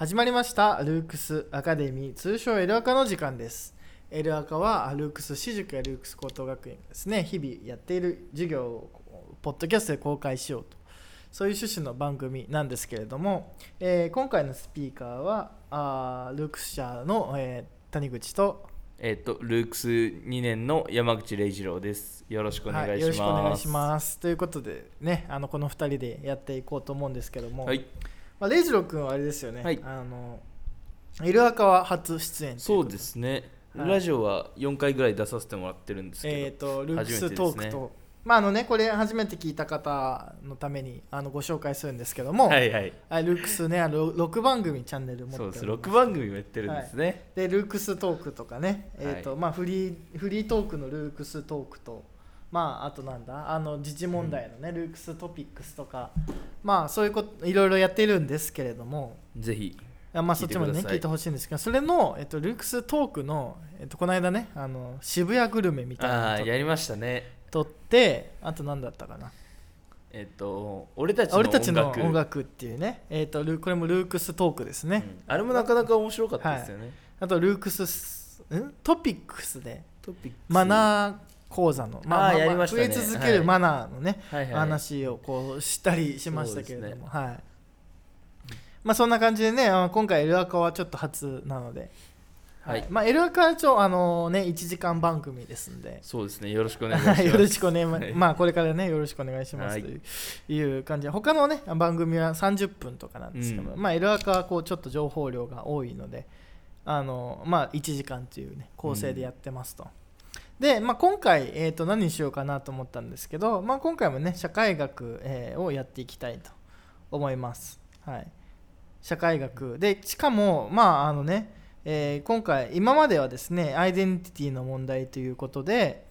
始まりましたルークスアカデミー通称エルアカの時間です。エルアカはルークス私塾やルークス高等学院がですね。日々やっている授業をポッドキャストで公開しようと。そういう趣旨の番組なんですけれども、えー今回のスピーカーはあールークス社の、えー谷口とえっ、と、ルークス2年の山口礼二郎です。よろしくお願いします。はいよろしくお願いします。ということでねあのこの2人でやっていこうと思うんですけども、はい、まあ、レイジロ君はあれですよね、はい。あのエルアカは初出演そうですね、はい。ラジオは4回ぐらい出させてもらってるんですけど、えー、とルークストークと、まああのねこれ初めて聞いた方のためにあのご紹介するんですけども、はいはい、あルークスねあの6番組チャンネル持ってそうで。す、おります。6番組もやってるんですね。でルークストークとかね、えーとはい。まあ、フリーフリートークのルークストークと、まあ、あとなんだ？あの自治問題のね、ルークストピックスとか、まあ、そういうこといろいろやっているんですけれども。ぜひ、あまあ、そっちもね聞いてほしいんですけどそれの、えっと、ルークストークの、えっと、この間ねあの渋谷グルメみたいなのとやりましたね。撮ってあと何だったかな？えっ、と、俺たちの俺音楽たちの音楽。っていうね、えっとルーこれもルークストークですね、うん。あれもなかなか面白かったですよね。あとルークススん？トピックスで。トピックス。マナー講座の、まあまあましたね。増え続けるマナーのね、はいはい、話をこうしたりしましたけれども、そうですはい。まあそんな感じでね今回エルアカはちょっと初なので、はい。まあ、エルアカはちょあのね1時間番組ですんで。そうですね、よろしくお願いします。よろしくお願いしままあこれからねよろしくお願いしますはいという,、い。う感じで。他のね番組は30分とかなんですけど、うまあエルアカはこうちょっと情報量が多いのであのまあ1時間というね構成でやってますと、で、まあ、今回、えー、と何にしようかなと思ったんですけど、まあ、今回もね社会学、えーをやっていきたいと思います。はい。社会学。でしかもまああのねえー今回今まではですねアイデンティティの問題ということで、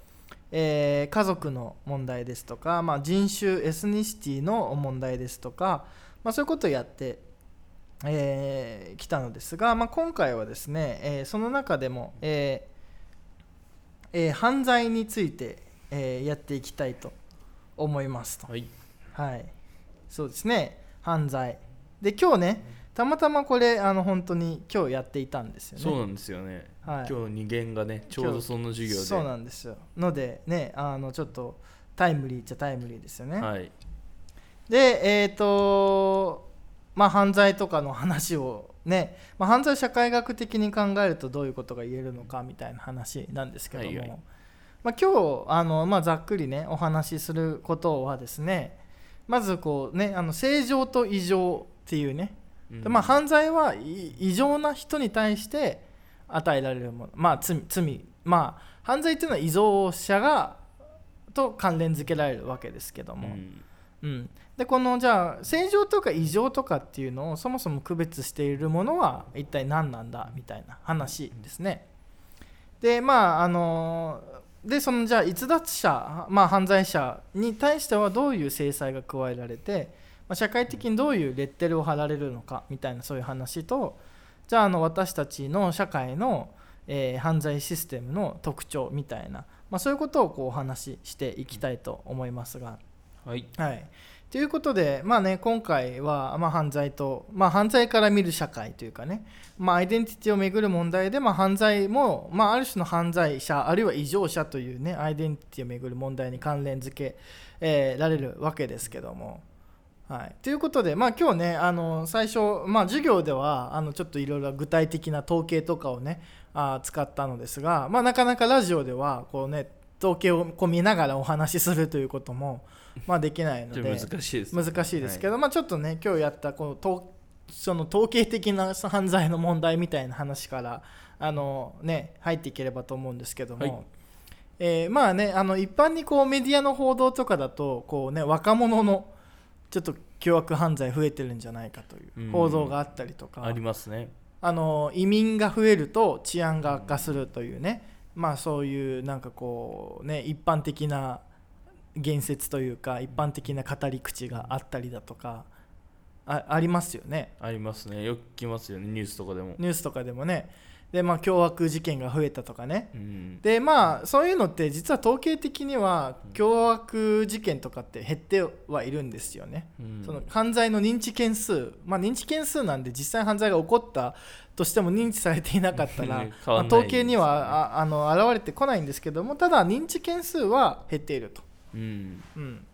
えー家族の問題ですとか、まあ、人種エスニシティの問題ですとか、まあ、そういうことをやってき、えー来たのですが、まあ、今回はですね、えーその中でも、えーえー犯罪について、えーやっていきたいと思いますと。はい、はい、そうですね。犯罪。で今日ねたまたまこれあの本当に今日やっていたんですよね。そうなんですよね。はい。今日二限がね、ちょうどその授業で。そうなんですよ。のでねあのちょっとタイムリーっちゃタイムリーですよね、はい、でえっ、とまあ犯罪とかの話をね、まあ、犯罪を社会学的に考えるとどういうことが言えるのかみたいな話なんですけども、はいはい。まあ、今日あの、まあ、ざっくりねお話しすることはですねまずこうねあの正常と異常っていうね。うん。でまあ、犯罪はい異常な人に対して与えられるもの、まあ、罪罪、まあ、犯罪っていうのは異常者がと関連づけられるわけですけども、うん。うんでこのじゃあ正常とか異常とかっていうのをそもそも区別しているものは一体何なんだみたいな話ですね。でまああのでそのじゃあ逸脱者、まあ、犯罪者に対してはどういう制裁が加えられて、まあ、社会的にどういうレッテルを貼られるのかみたいなそういう話とじゃああの私たちの社会の、えー犯罪システムの特徴みたいな、まあ、そういうことをこうお話ししていきたいと思いますが。はい、はい、ということで、まあね、今回は、まあ、犯罪と、まあ、犯罪から見る社会というかね、まあ、アイデンティティをめぐる問題で、まあ、犯罪も、まあ、ある種の犯罪者あるいは異常者というねアイデンティティをめぐる問題に関連づけ、えーられるわけですけども。はい、ということで、まあ、今日ねあの最初、まあ、授業ではあのちょっといろいろ具体的な統計とかをねあ使ったのですが、まあ、なかなかラジオではこう、ね、統計をこう見ながらお話しするということも、まあ、できないので難しいです、難しいですけど、まあ、ちょっとね今日やったこの統その統計的な犯罪の問題みたいな話からあの、ね、入っていければと思うんですけども、はい。えーまあねあの一般にこうメディアの報道とかだとこう、ね、若者のちょっと凶悪犯罪増えてるんじゃないかという報道があったりとか、ありますね。あの移民が増えると治安が悪化するというね、まあそういうなんかこうね一般的な言説というか一般的な語り口があったりだとかあありますよねありますね。よく聞きますよね、ニュースとかでも。ニュースとかでもねでまあ凶悪事件が増えたとかね。うん。でまあそういうのって実は統計的には凶悪事件とかって減ってはいるんですよね、うん。その犯罪の認知件数。まあ認知件数なんで実際犯罪が起こったとしても認知されていなかったら、ね。変まあ統計にはああの現れてこないんですけどもただ認知件数は減っていると、うん。うん、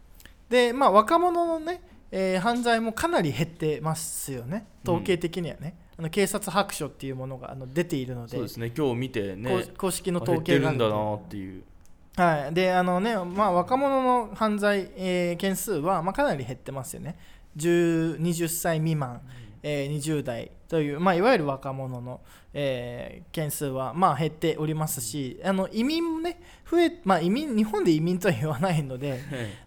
でまあ若者のね、えー犯罪もかなり減ってますよね。統計的にはね、あの警察白書っていうものがあの出ているのでそうですね。今日見てね公公式の統計があるるんだなっていう。はい、であのね、まあ、若者の犯罪、えー件数は、まあ、かなり減ってますよね。10 20歳未満、えー20代という、まあ、いわゆる若者の、えー件数は、まあ、減っておりますし、あの移民もね、増え、まあ、移民、日本で移民とは言わないので、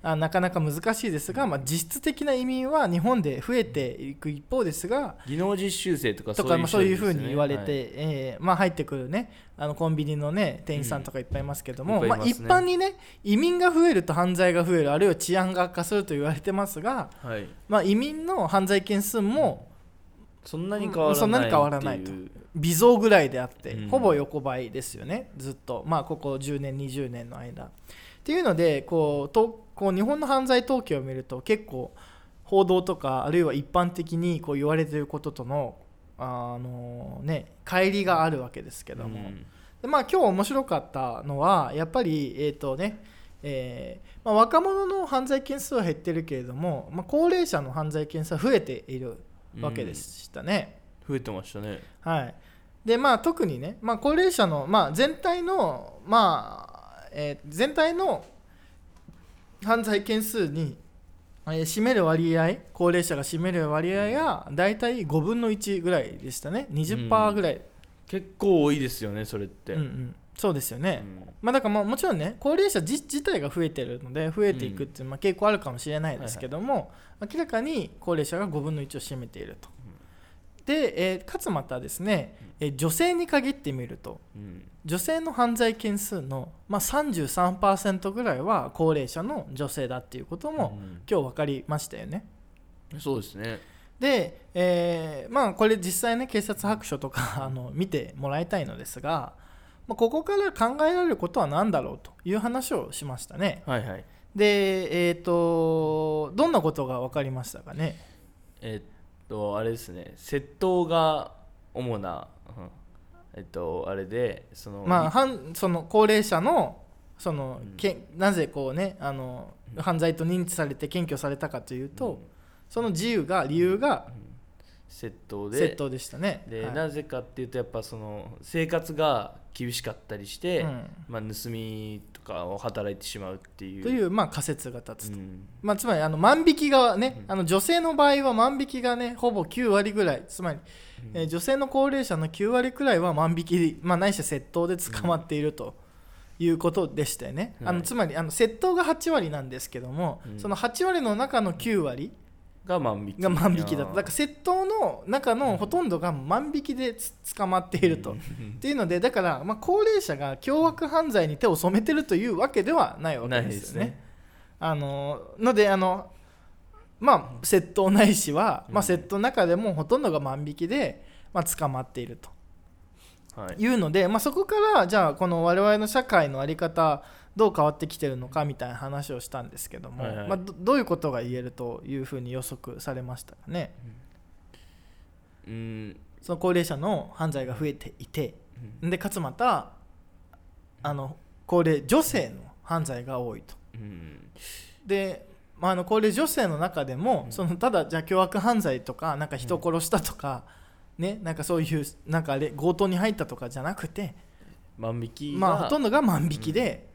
あなかなか難しいですが、まあ、実質的な移民は日本で増えていく一方ですが、技能実習生とかとかまあそういうふうに言われて、はい。えーまあ、入ってくるねあのコンビニのね店員さんとかいっぱいいますけども、まあ、うんますね。一般にね移民が増えると犯罪が増えるあるいは治安が悪化すると言われてますが、はい。まあ、移民の犯罪件数もそんなに変わらないそんなに変わらないと。微増ぐらいであって、うん。ほぼ横ばいですよね。ずっと、まあ、ここ10年20年の間。っていうのでこうとこう日本の犯罪統計を見ると結構報道とかあるいは一般的にこう言われていることとのあのね乖離があるわけですけども、うん。でまあ、今日面白かったのはやっぱり、えーとねえーまあ、若者の犯罪件数は減ってるけれども、まあ、高齢者の犯罪件数は増えているわけでしたね。増えてましたね。はい、でまあ特にね、まあ、高齢者の、まあ、全体の、まあえー全体の犯罪件数に、えー占める割合高齢者が占める割合が大体5分の1ぐらいでしたね。20%ぐらい、結構多いですよねそれって。うんうん。そうですよね、うんまあ、だからまあもちろんね高齢者自自体が増えてるので増えていくっていう、まあ、傾向あるかもしれないですけども、明らかに高齢者が5分の1を占めていると。で、えーかつまたですね、えー女性に限ってみるとうん。女性の犯罪件数の、まあ、33%ぐらいは高齢者の女性だっていうことも、うん。今日分かりましたよね。そうですね。で、えーまあこれ実際ね警察白書とかあの見てもらいたいのですが、まあ、ここから考えられることは何だろうという話をしましたね。はいはい。で、えっ、とどんなことが分かりましたかね？えっとあれですね。窃盗が主な、うん。えっとあれでそのまあ、犯その高齢者のその、うん。けなぜこうねあの犯罪と認知されて検挙されたかというと、その自由が理由が窃盗で。窃盗でしたね。で、はい。なぜかっていうとやっぱその生活が厳しかったりして、うん。まあ、盗みとかを働いてしまうっていう。という、まあ、仮説が立つと。うん。まあ、つまりあの万引きがね、うん。あの女性の場合は万引きがねほぼ9割ぐらい。つまり、えー女性の高齢者の9割くらいは万引き、まあ、ないしは窃盗で捕まっているということでしたよね、あはい。のつまりあの窃盗が8割なんですけども、うん。その8割の中の9割が万引き。が万引きだとだから窃盗の中のほとんどが万引きでつ捕まっていると。っていうのでだから、まあ、高齢者が凶悪犯罪に手を染めてるというわけではないわけですよね。すね。あののであのまあ窃盗ないしは、まあ、うん窃盗の中でもほとんどが万引きで、まあ、捕まっていると。はい。いうので、まあ、そこからじゃあこの我々の社会の在り方どう変わってきてるのかみたいな話をしたんですけども、はいはい。まあ、どどういうことが言えるというふうに予測されましたかね？うん。その高齢者の犯罪が増えていてでかつまたあの高齢女性の犯罪が多いと。うん。で、まあ、あの高齢女性の中でも、うん。そのただじゃあ凶悪犯罪とかなんか人を殺したとか、ね、なんかそういうなんかあれ強盗に入ったとかじゃなくて、万引きが、まあ、ほとんどが万引きでうん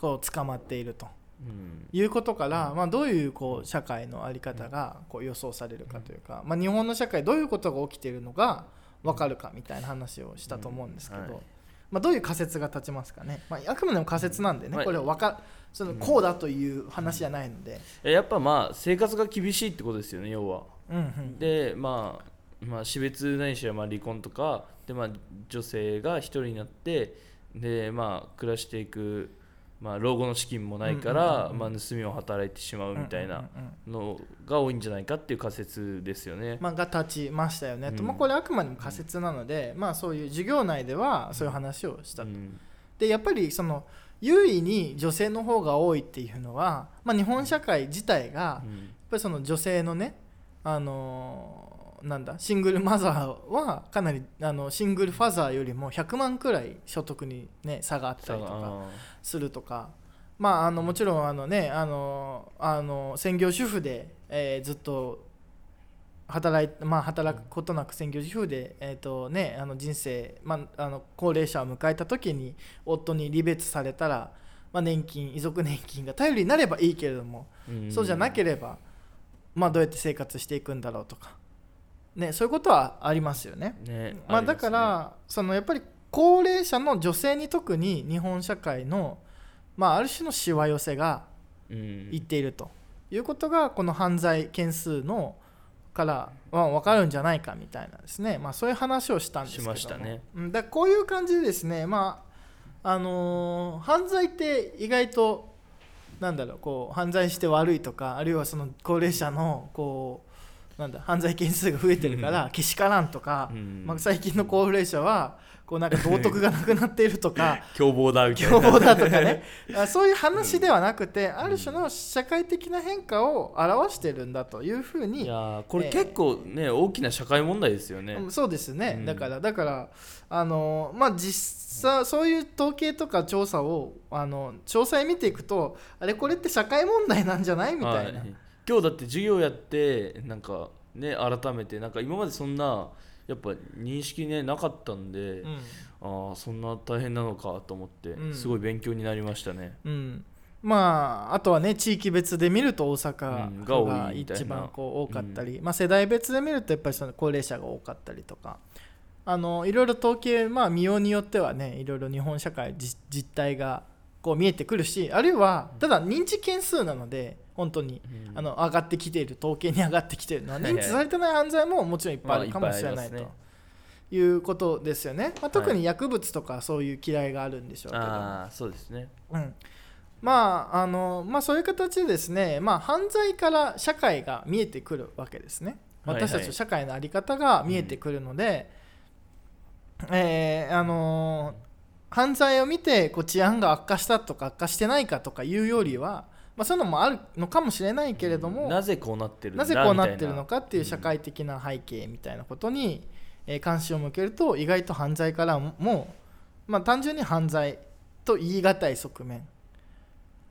こう捕まっていると。うん。いうことから、まあ、どういうこう社会の在り方がこう予想されるかというか、まあ、日本の社会どういうことが起きているのが分かるかみたいな話をしたと思うんですけど、うん。はい。まあ、どういう仮説が立ちますかね、まあ、あくまでも仮説なんでね、はい。これはわかそのこうだという話じゃないので。えやっぱまあ生活が厳しいってことですよね要は。うんうん。でまあまあ死別ないしはまあ離婚とかでまあ女性が一人になってでまあ暮らしていくまあ、老後の資金もないから、まあ、盗みを働いてしまうみたいなのが多いんじゃないかっていう仮説ですよね。まあ、が立ちましたよね、と。うん。まあ、これあくまでも仮説なので、まあ、そういう授業内ではそういう話をしたと、うん。でやっぱりその優位に女性の方が多いっていうのは、まあ、日本社会自体がやっうんぱりその女性のね、あのーなんだシングルマザーはかなりあのシングルファザーよりも100万くらい所得に、ね、差があったりとかあするとか、まあ、あのもちろんあの、ね、あのあの専業主婦で、えーずっと働い、まあ、働くことなく専業主婦で、えーとね、あの人生、まあ、あの高齢者を迎えた時に夫に離別されたら、まあ、年金遺族年金が頼りになればいいけれども、そうじゃなければ、まあ、どうやって生活していくんだろうとか、ね、そういうことはありますよね。ねまあ、だからそのやっぱり高齢者の女性に特に日本社会の、まあ、ある種のしわ寄せがうん。いっているということがこの犯罪件数のからは分かるんじゃないかみたいなですね、まあ、そういう話をしたんですけども。しましたね。うん。だこういう感じでですね、まああのー犯罪って意外となんだろうこう犯罪して悪いとかあるいはその高齢者のこうなんだ犯罪件数が増えてるからけしからんとか、うん。まあ、最近の高齢者はこうなんか道徳がなくなっているとか 凶暴だ凶暴だとかね。あ そういう話ではなくてある種の社会的な変化を表してるんだというふういにやーこれ結構ね、大きな社会問題ですよね。うんそうですね、うん。だからだからあのまあ実際そういう統計とか調査をあの詳細見ていくとあれこれって社会問題なんじゃないみたいな、はい今日だって授業やってなんかね改めてなんか今までそんなやっぱ認識ねなかったんで、うん。ああそんな大変なのかと思って、うん。すごい勉強になりましたね。うん、まああとはね地域別で見ると大うん阪が一番こう多かったり、まあ、世代別で見るとやっぱりその高齢者が多かったりとか。あのいろいろ統計、まあ、見ようによってはねいろいろ日本社会実実態がこう見えてくるしあるいはただ認知件数なので本当にうん。あの上がってきている統計に上がってきているのははいはい。認知されてない犯罪ももちろんいっぱいあるかもしれないということですよね、まあ、特に薬物とかそういう嫌いがあるんでしょうけどそうですね。うん、まああのまあそういう形でですね、まあ、犯罪から社会が見えてくるわけですね。はいはい。私たちの社会の在り方が見えてくるので、えーあの犯罪を見てこう治安が悪化したとか悪化してないかとかいうよりは、まあ、そういうのもあるのかもしれないけれども、なぜこうなってるな。ぜこうなってるのかっていう社会的な背景みたいなことに、え関心を向けると意外と犯罪からも、まあ、単純に犯罪と言い難い側面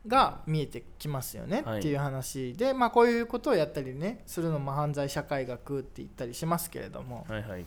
が見えてきますよねっていう話で、はい、まあ、こういうことをやったりねするのも犯罪社会学って言ったりしますけれども、はいはい、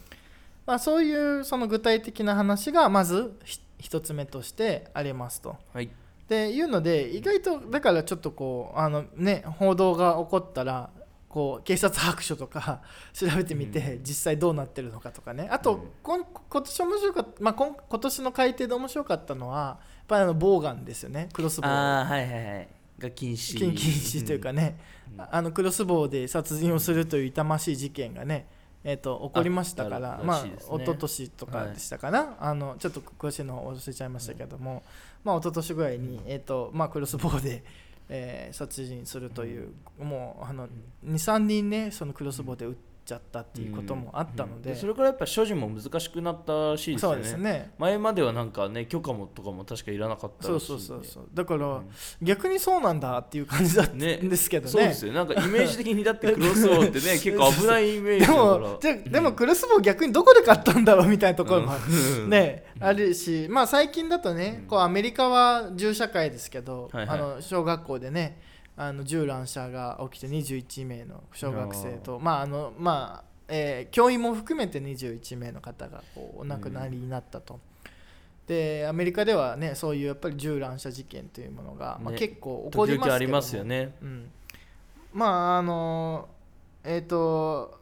まあ、そういうその具体的な話がまず必1つ目としてありますと。はい。でいうので意外とだからちょっとこうあのね報道が起こったらこう警察白書とか 調べてみて、うん、実際どうなってるのかとかね。あと、うん、今年面白かった、まあ、今今年の改定で面白かったのはやっぱりあのボウガンですよね。クロスボウ。はいはいはい。が禁止。禁止というかね、うん、あのクロスボウで殺人をするという痛ましい事件がね、えー、と起こりましたからあったまあ一昨年とかでしたかな、あのちょっと詳しいのを忘れちゃいましたけども、まあ一昨年ぐらいに、えーとまあ、クロスボウで、えー殺人するという、もうあの23人ねそのクロスボウで撃っちゃったっていうこともあったので、うん。それからやっぱ所持も難しくなったらしいですよね。そうですね。前まではなんかね許可もとかも確かいらなかったそうらしいんでそうそうそう。だから、うん逆にそうなんだっていう感じだったんねですけどね。そうですよ。なんかイメージ的にだってクロスボウってね 結構危ないイメージでだから。もじゃでもクロスボウ逆にどこで買ったんだろうみたいなところもある。うん。ね、あるし、まあ、最近だとね、うん。こうアメリカは銃社会ですけど、はいはい。あの小学校でねあの銃乱射が起きて21名の小学生とまああのまあえー教員も含めて21名の方がこうお亡くなりになったと。でアメリカではねそういうやっぱり銃乱射事件というものが、まあ、ね結構起こりますけども。時々ありますよね。うん、まああのえっ、と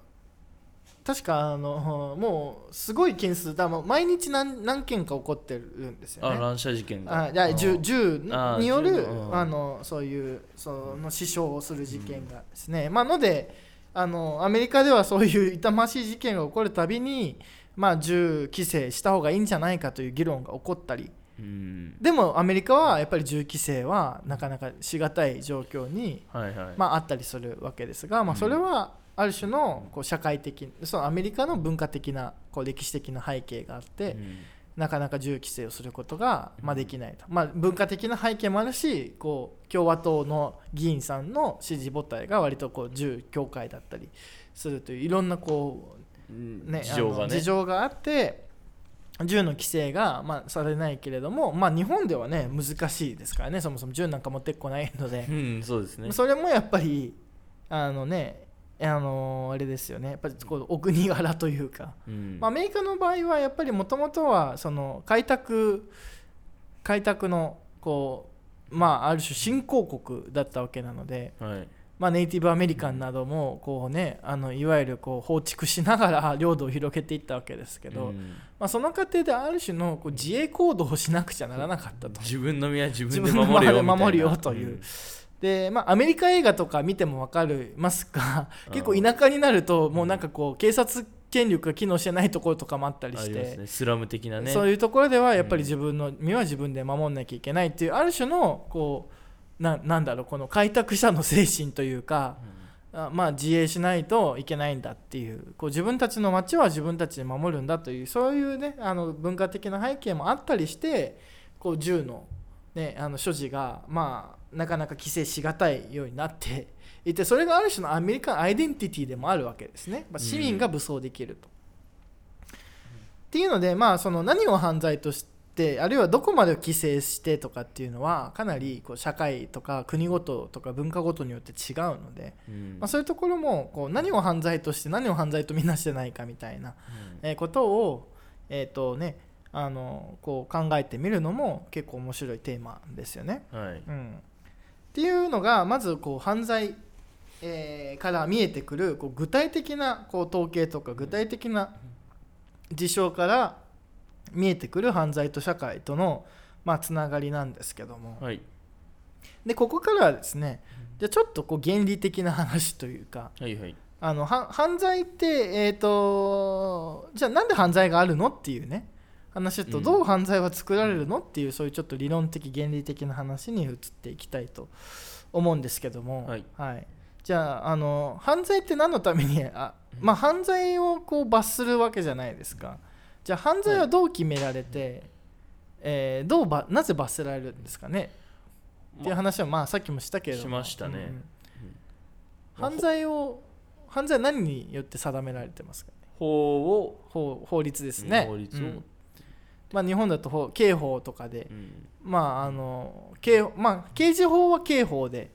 確かあのもうすごい件数だもう毎日何何件か起こってるんですよね。あ乱射事件が。あじゃあ銃によるあのそういうその死傷をする事件がですね、まあのであのアメリカではそういう痛ましい事件が起こるたびに、まあ、銃規制した方がいいんじゃないかという議論が起こったり。うん。でもアメリカはやっぱり銃規制はなかなかしがたい状況に、はいはい。まあ、あったりするわけですが、まあ、うんそれはある種のこう社会的そのアメリカの文化的なこう歴史的な背景があって、うん。なかなか銃規制をすることが、まあ、できないと、まあ、文化的な背景もあるしこう共和党の議員さんの支持母体が割とこう銃協会だったりするといういろんなこうね、事情がね。事情があって銃の規制が、まあ、されないけれども、まあ、日本ではね難しいですからね。そもそも銃なんか持ってこないので。う、んそうですね。それもやっぱりあのねあのあれですよねやっぱりこうお国柄というか。うんまあ、アメリカの場合はやっぱりもともとはその開拓開拓のこうまあある種新興国だったわけなので、はいまあ、ネイティブアメリカンなどもこうねあのいわゆるこう放逐しながら領土を広げていったわけですけど、うんまあ、その過程である種のこう自衛行動をしなくちゃならなかったと。自分の身は自自分で守るよというでまあ、アメリカ映画とか見ても分かりますが結構田舎になるともうなんかこう警察権力が機能してないところとかもあったりあして、ね。スラム的なね。そういうところではやっぱり自分の身は自分で守んなきゃいけないっていうある種のこうななんだろうこの開拓者の精神というか、あまあ自衛しないといけないんだっていう。こう自分たちの町は自分たちで守るんだというそういうねあの文化的な背景もあったりしてこう銃の,、ね、あの所持がまあなかなか規制しがたいようになっていてそれがある種のアメリカンアイデンティティでもあるわけですね、まあ、市民が武装できると。っていうので、まあ、その何を犯罪としてあるいはどこまで規制してとかっていうのはかなりこう社会とか国ごととか文化ごとによって違うので、うん。まあ、そういうところもこう何を犯罪として何を犯罪とみなしてないかみたいな、えーことを、えーとね、あのこう考えてみるのも結構面白いテーマですよね。うんはい。うん、っていうのがまずこう犯罪、えーから見えてくるこう具体的なこう統計とか具体的な事象から見えてくる犯罪と社会との、まあ、つながりなんですけども。はい。でここからはですねじゃあちょっとこう原理的な話というかはいはい。あのは犯罪って、えー、とじゃあなんで犯罪があるのっていうね話とうん。どう犯罪は作られるの？っていうそういうちょっと理論的原理的な話に移っていきたいと思うんですけども、はい。じゃああの犯罪って何のために？あ、まあ、犯罪をこう罰するわけじゃないですか。じゃあ犯罪はどう決められて、えーどうばなぜ罰せられるんですかね？っていう話はまあさっきもしたけれども。しましたね。うん犯罪を犯罪は何によって定められてますかね？法を。法法律ですね、法律をうんまあ、日本だと法刑法とかで、うん。まああの刑まあ、刑事法は刑法で、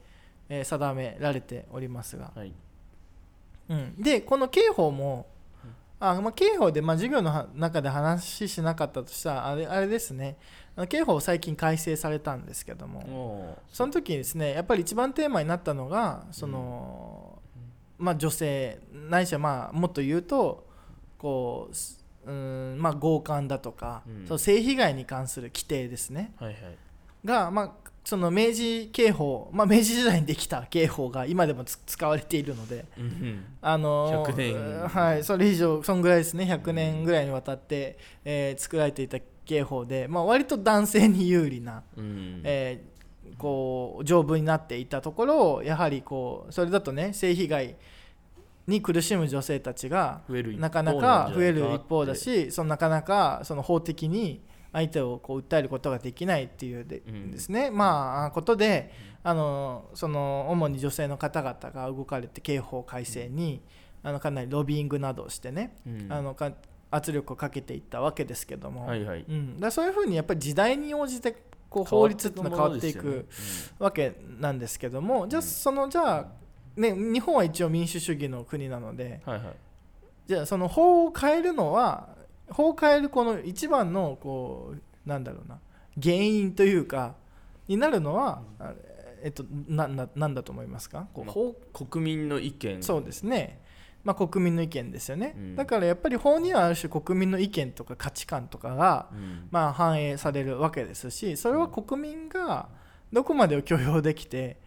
えー定められておりますが、はい。うん、でこの刑法もあ、まあ、刑法で、まあ、授業のは中で話しなかったとしたらあれあれですね。刑法最近改正されたんですけども、その時にですねやっぱり一番テーマになったのがその、まあ、女性ないしはまあもっと言うとこうすうんまあ強姦だとか、うん。その性被害に関する規定ですね。はいはい。が、まあ、その明治刑法、まあ、明治時代にできた刑法が今でもつ使われているので。うんあの100年。はい、それ以上そんぐらいですね。100年ぐらいにわたって、えー作られていた刑法で、まあ、割と男性に有利な、うん。えーこう条文になっていたところをやはりこうそれだとね性被害に苦しむ女性たちがなかなか増える一方だしそのなかなかその法的に相手をこう訴えることができないっていうで,、うんですね。まあことであのその主に女性の方々が動かれて刑法改正に、あのかなりロビーングなどをしてね、うん。あのか圧力をかけていったわけですけども、はいはい。うん、だそういうふうにやっぱり時代に応じてこう法律っていうのは変わっていくわけなんですけどもじゃあそのじゃあ、ね、日本は一応民主主義の国なのではいはい。じゃあその法を変えるのは法を変えるこの一番のこうなんだろうな原因というかになるのは、あえっと、なななんだと思いますか？法国民の意見。そうですね、まあ、国民の意見ですよね、うん。だからやっぱり法にはある種国民の意見とか価値観とかが、うん。まあ、反映されるわけですしそれは国民がどこまでを許容できて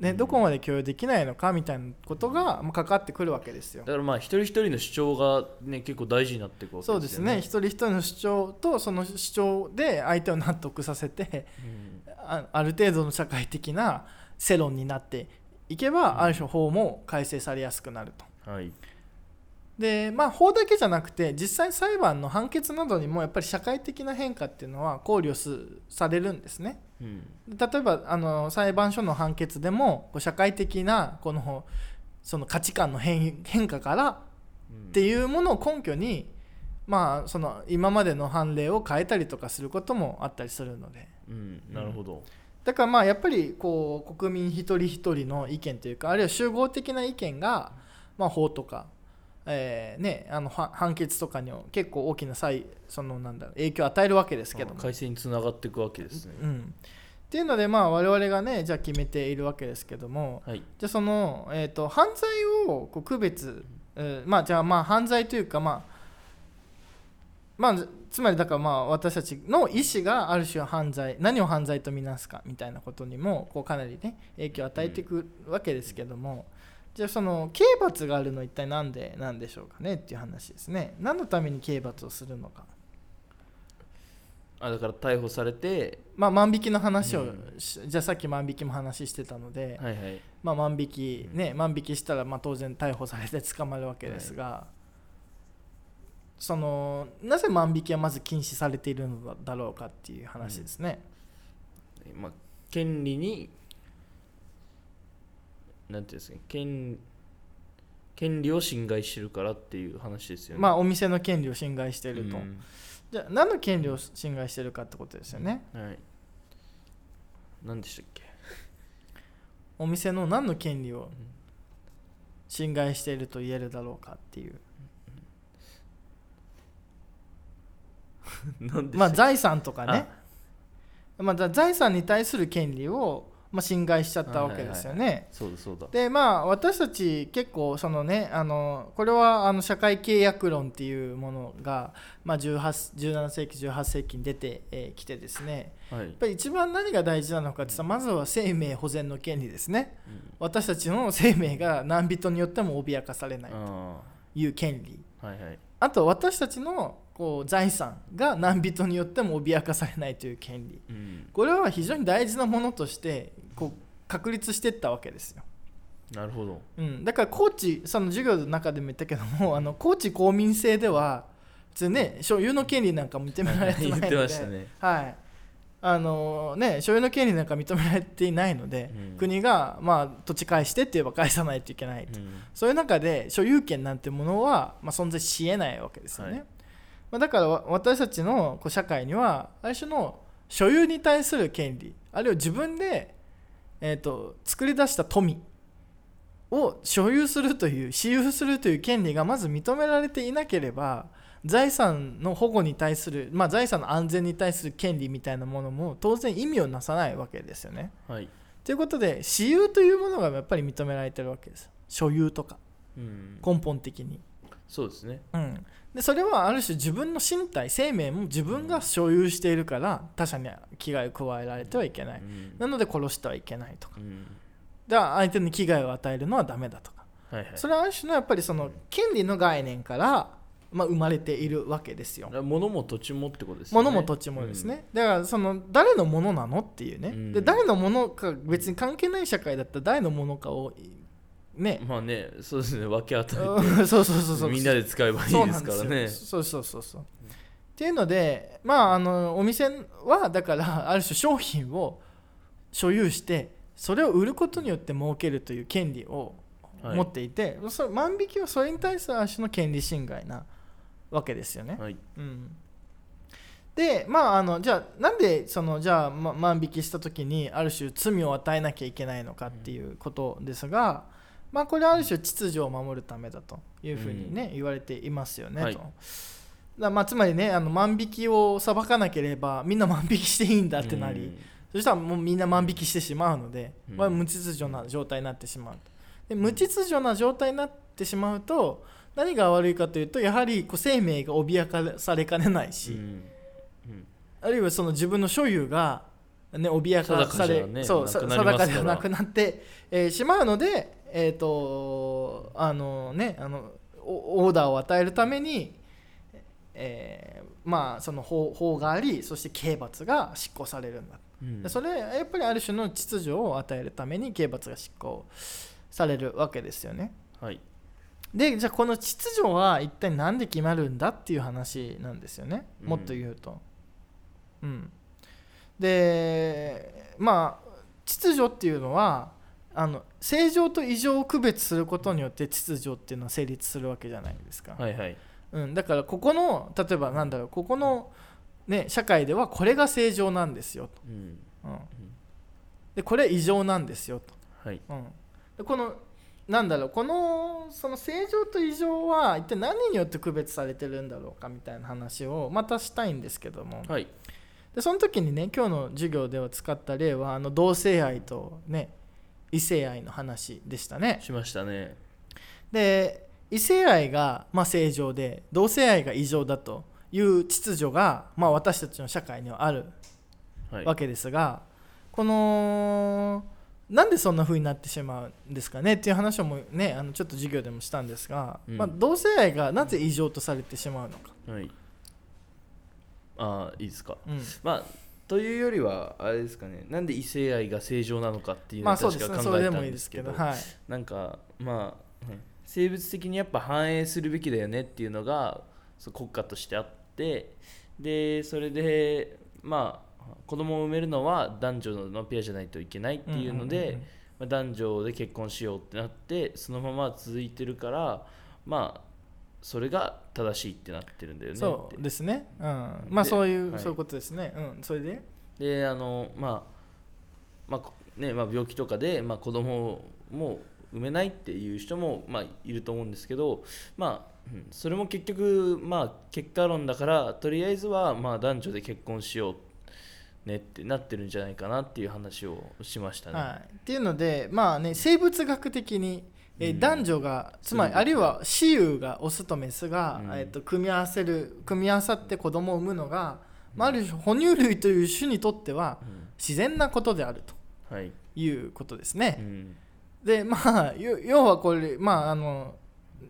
ね、うんどこまで許容できないのかみたいなことがまあかかってくるわけですよだ。からまあ一人一人の主張がね結構大事になっていくわけそうですねですよね一人一人の主張とその主張で相手を納得させてうんあある程度の社会的な世論になっていけば、うんある種法も改正されやすくなると。はいでまあ法だけじゃなくて実際裁判の判決などにもやっぱり社会的な変化っていうのは考慮すされるんですね。うん。例えばあの裁判所の判決でもこう社会的なこのその価値観の変変化からうん。っていうものを根拠に、まあ、その今までの判例を変えたりとかすることもあったりするので。うん。なるほど。だからまあやっぱりこう国民一人一人の意見というかあるいは集合的な意見が、まあ、法とか、えーね、あのは判決とかにも結構大きな際そのなんだ影響を与えるわけですけども。改正につながっていくわけですね。うん、っていうのでまあ我々がねじゃあ決めているわけですけども。はい。じゃあその、えー、と犯罪をこう区別、えーまあじゃあまあ犯罪というかまあまあつまりだからまあ私たちの意思がある種犯罪何を犯罪とみなすかみたいなことにもこうかなりね影響を与えていくわけですけども、じゃあその刑罰があるのは一体何でなんでしょうかねっていう話ですね。何のために刑罰をするのか。あだから逮捕されて。まあ万引きの話をうん。し、じゃあさっき万引きも話してたので、はいはい。まあ、万引きね万引きしたらまあ当然逮捕されて捕まるわけですが、そのなぜ万引きはまず禁止されているのだろうかっていう話ですね。まあ権利になんていうんですか権権利を侵害してるからっていう話ですよね。まあお店の権利を侵害していると、うん。じゃあ何の権利を侵害しているかってことですよね。はい。何でしたっけ？お店の何の権利を侵害していると言えるだろうかっていう。何でしたまあ財産とかね。まあ、だ財産に対する権利を、まあ、侵害しちゃったわけですよね。そうだそうだ。でまあ私たち結構そのねあのこれはあの社会契約論っていうものが、まあ、18 17世紀18世紀に出てき、えてですね。はい。やっぱり一番何が大事なのかって言ったらまずは生命保全の権利ですね。私たちの生命が何人によっても脅かされないとあいう権利。あはいはい。あと私たちのこう財産が何人によっても脅かされないという権利。うん。これは非常に大事なものとしてこう確立していったわけですよ。なるほど。うん、だから高知その授業の中でも言ったけどもあの高知公民制では普通ね所有の権利なんか認められてないのでね。はい。あのね、所有の権利なんか認められていないので、うん。国が、まあ、土地返してって言えば返さないといけないと、うん。そういう中で所有権なんてものは、まあ、存在しえないわけですよね、はい。まあ、だからわ私たちのこう社会にはある種の所有に対する権利あるいは自分で、えー、と作り出した富を所有するという私有するという権利がまず認められていなければ財産の保護に対する、まあ、財産の安全に対する権利みたいなものも当然意味をなさないわけですよね。はい。ということで私有というものがやっぱり認められてるわけです。所有とか。うん。根本的に。そうですね。うん、でそれはある種自分の身体生命も自分が所有しているから他者に危害を加えられてはいけない。うん。なので殺してはいけないとか。うん。で相手に危害を与えるのはダメだとか。はいはい。それはある種のやっぱりその権利の概念から、まあ、生まれているわけですよ。物も土地もってことですよね。物も土地もですね、だからその誰のものなのっていうね、うん。で誰のものか別に関係ない社会だったら誰のものかをね。うんまあねそうですね分け与うん そうそうそうそう。えてみんなで使えばいいそうですからね。そうそうそうそうっていうのでまああのお店はだから ある種商品を所有してそれを売ることによって儲けるという権利をはい。持っていて、それ万引きはそれに対するある種の権利侵害なわけですよね。はい。うん、でまああのじゃあなんでそのじゃあ、ま、万引きした時にある種罪を与えなきゃいけないのかっていうことですが、まあこれはある種秩序を守るためだというふうにね、言われていますよね、はい。と。だまあ、つまりねあの万引きを裁かなければみんな 万引きしていいんだってなり、うん。そしたらもうみんな万引きしてしまうので、うん。まあ、無秩序な状態になってしまうと。で無秩序な状態になってしまうと何が悪いかというとやはりこう生命が脅かされかねないし、うん。あるいはその自分の所有がね、脅かされ、そう定かじゃなくなって、えーしまうので、えーとあのね、あのおオーダーを与えるために、えーまあ、その法法がありそして刑罰が執行されるんだ、うん。でそれやっぱりある種の秩序を与えるために刑罰が執行されるわけですよね。はい。でじゃあこの秩序は一体何で決まるんだっていう話なんですよね。うん。もっと言うと。うん、でまあ秩序っていうのはあの正常と異常を区別することによって秩序っていうのは成立するわけじゃないですか。はいはい。うん、だからここの例えばなんだろうここの、ね、社会ではこれが正常なんですよと、うん。うん、でこれ異常なんですよと。はい。うん、でこのなんだろうこのその正常と異常は一体何によって区別されてるんだろうかみたいな話をまたしたいんですけども。はい。でその時にね今日の授業では使った例はあの同性愛とね異性愛の話でしたね。しましたね。で異性愛がまあ正常で同性愛が異常だという秩序がまあ私たちの社会にはあるはい。わけですが、このなんでそんな風になってしまうんですかね？っていう話をもねあのちょっと授業でもしたんですが、うん。まあ、同性愛がなぜ異常とされてしまうのか、はい。ああいいですか。うん。まあというよりはあれですかね。なんで異性愛が正常なのかっていうのを確か考えたんですけど。なんかまあね生物的にやっぱ反映するべきだよねっていうのがそう国家としてあって。でそれでまあ子供を産めるのは男女のペアじゃないといけないっていうので、まあ、男女で結婚しようってなってそのまま続いてるからまあそれが正しいってなってるんだよねそうですね、うん、まあでそういう、はい。そういうことですね、うん、それで？であのまあまあこねまあ、病気とかで、まあ、子供をもう産めないっていう人も、まあ、いると思うんですけど、まあうん。それも結局、まあ、結果論だからとりあえずは、まあ、男女で結婚しようねってなってるんじゃないかなっていう話をしましたね。はい、っていうのでまあね生物学的に、えーうん。男女がつまりあるいは雌雄がオスとメスが、うん。えー、と組み合わせる組み合わさって子供を産むのが、まあ、ある種哺乳類という種にとってはうん。自然なことであるとはい。いうことですうね。ん。でまあよ要はこれまああの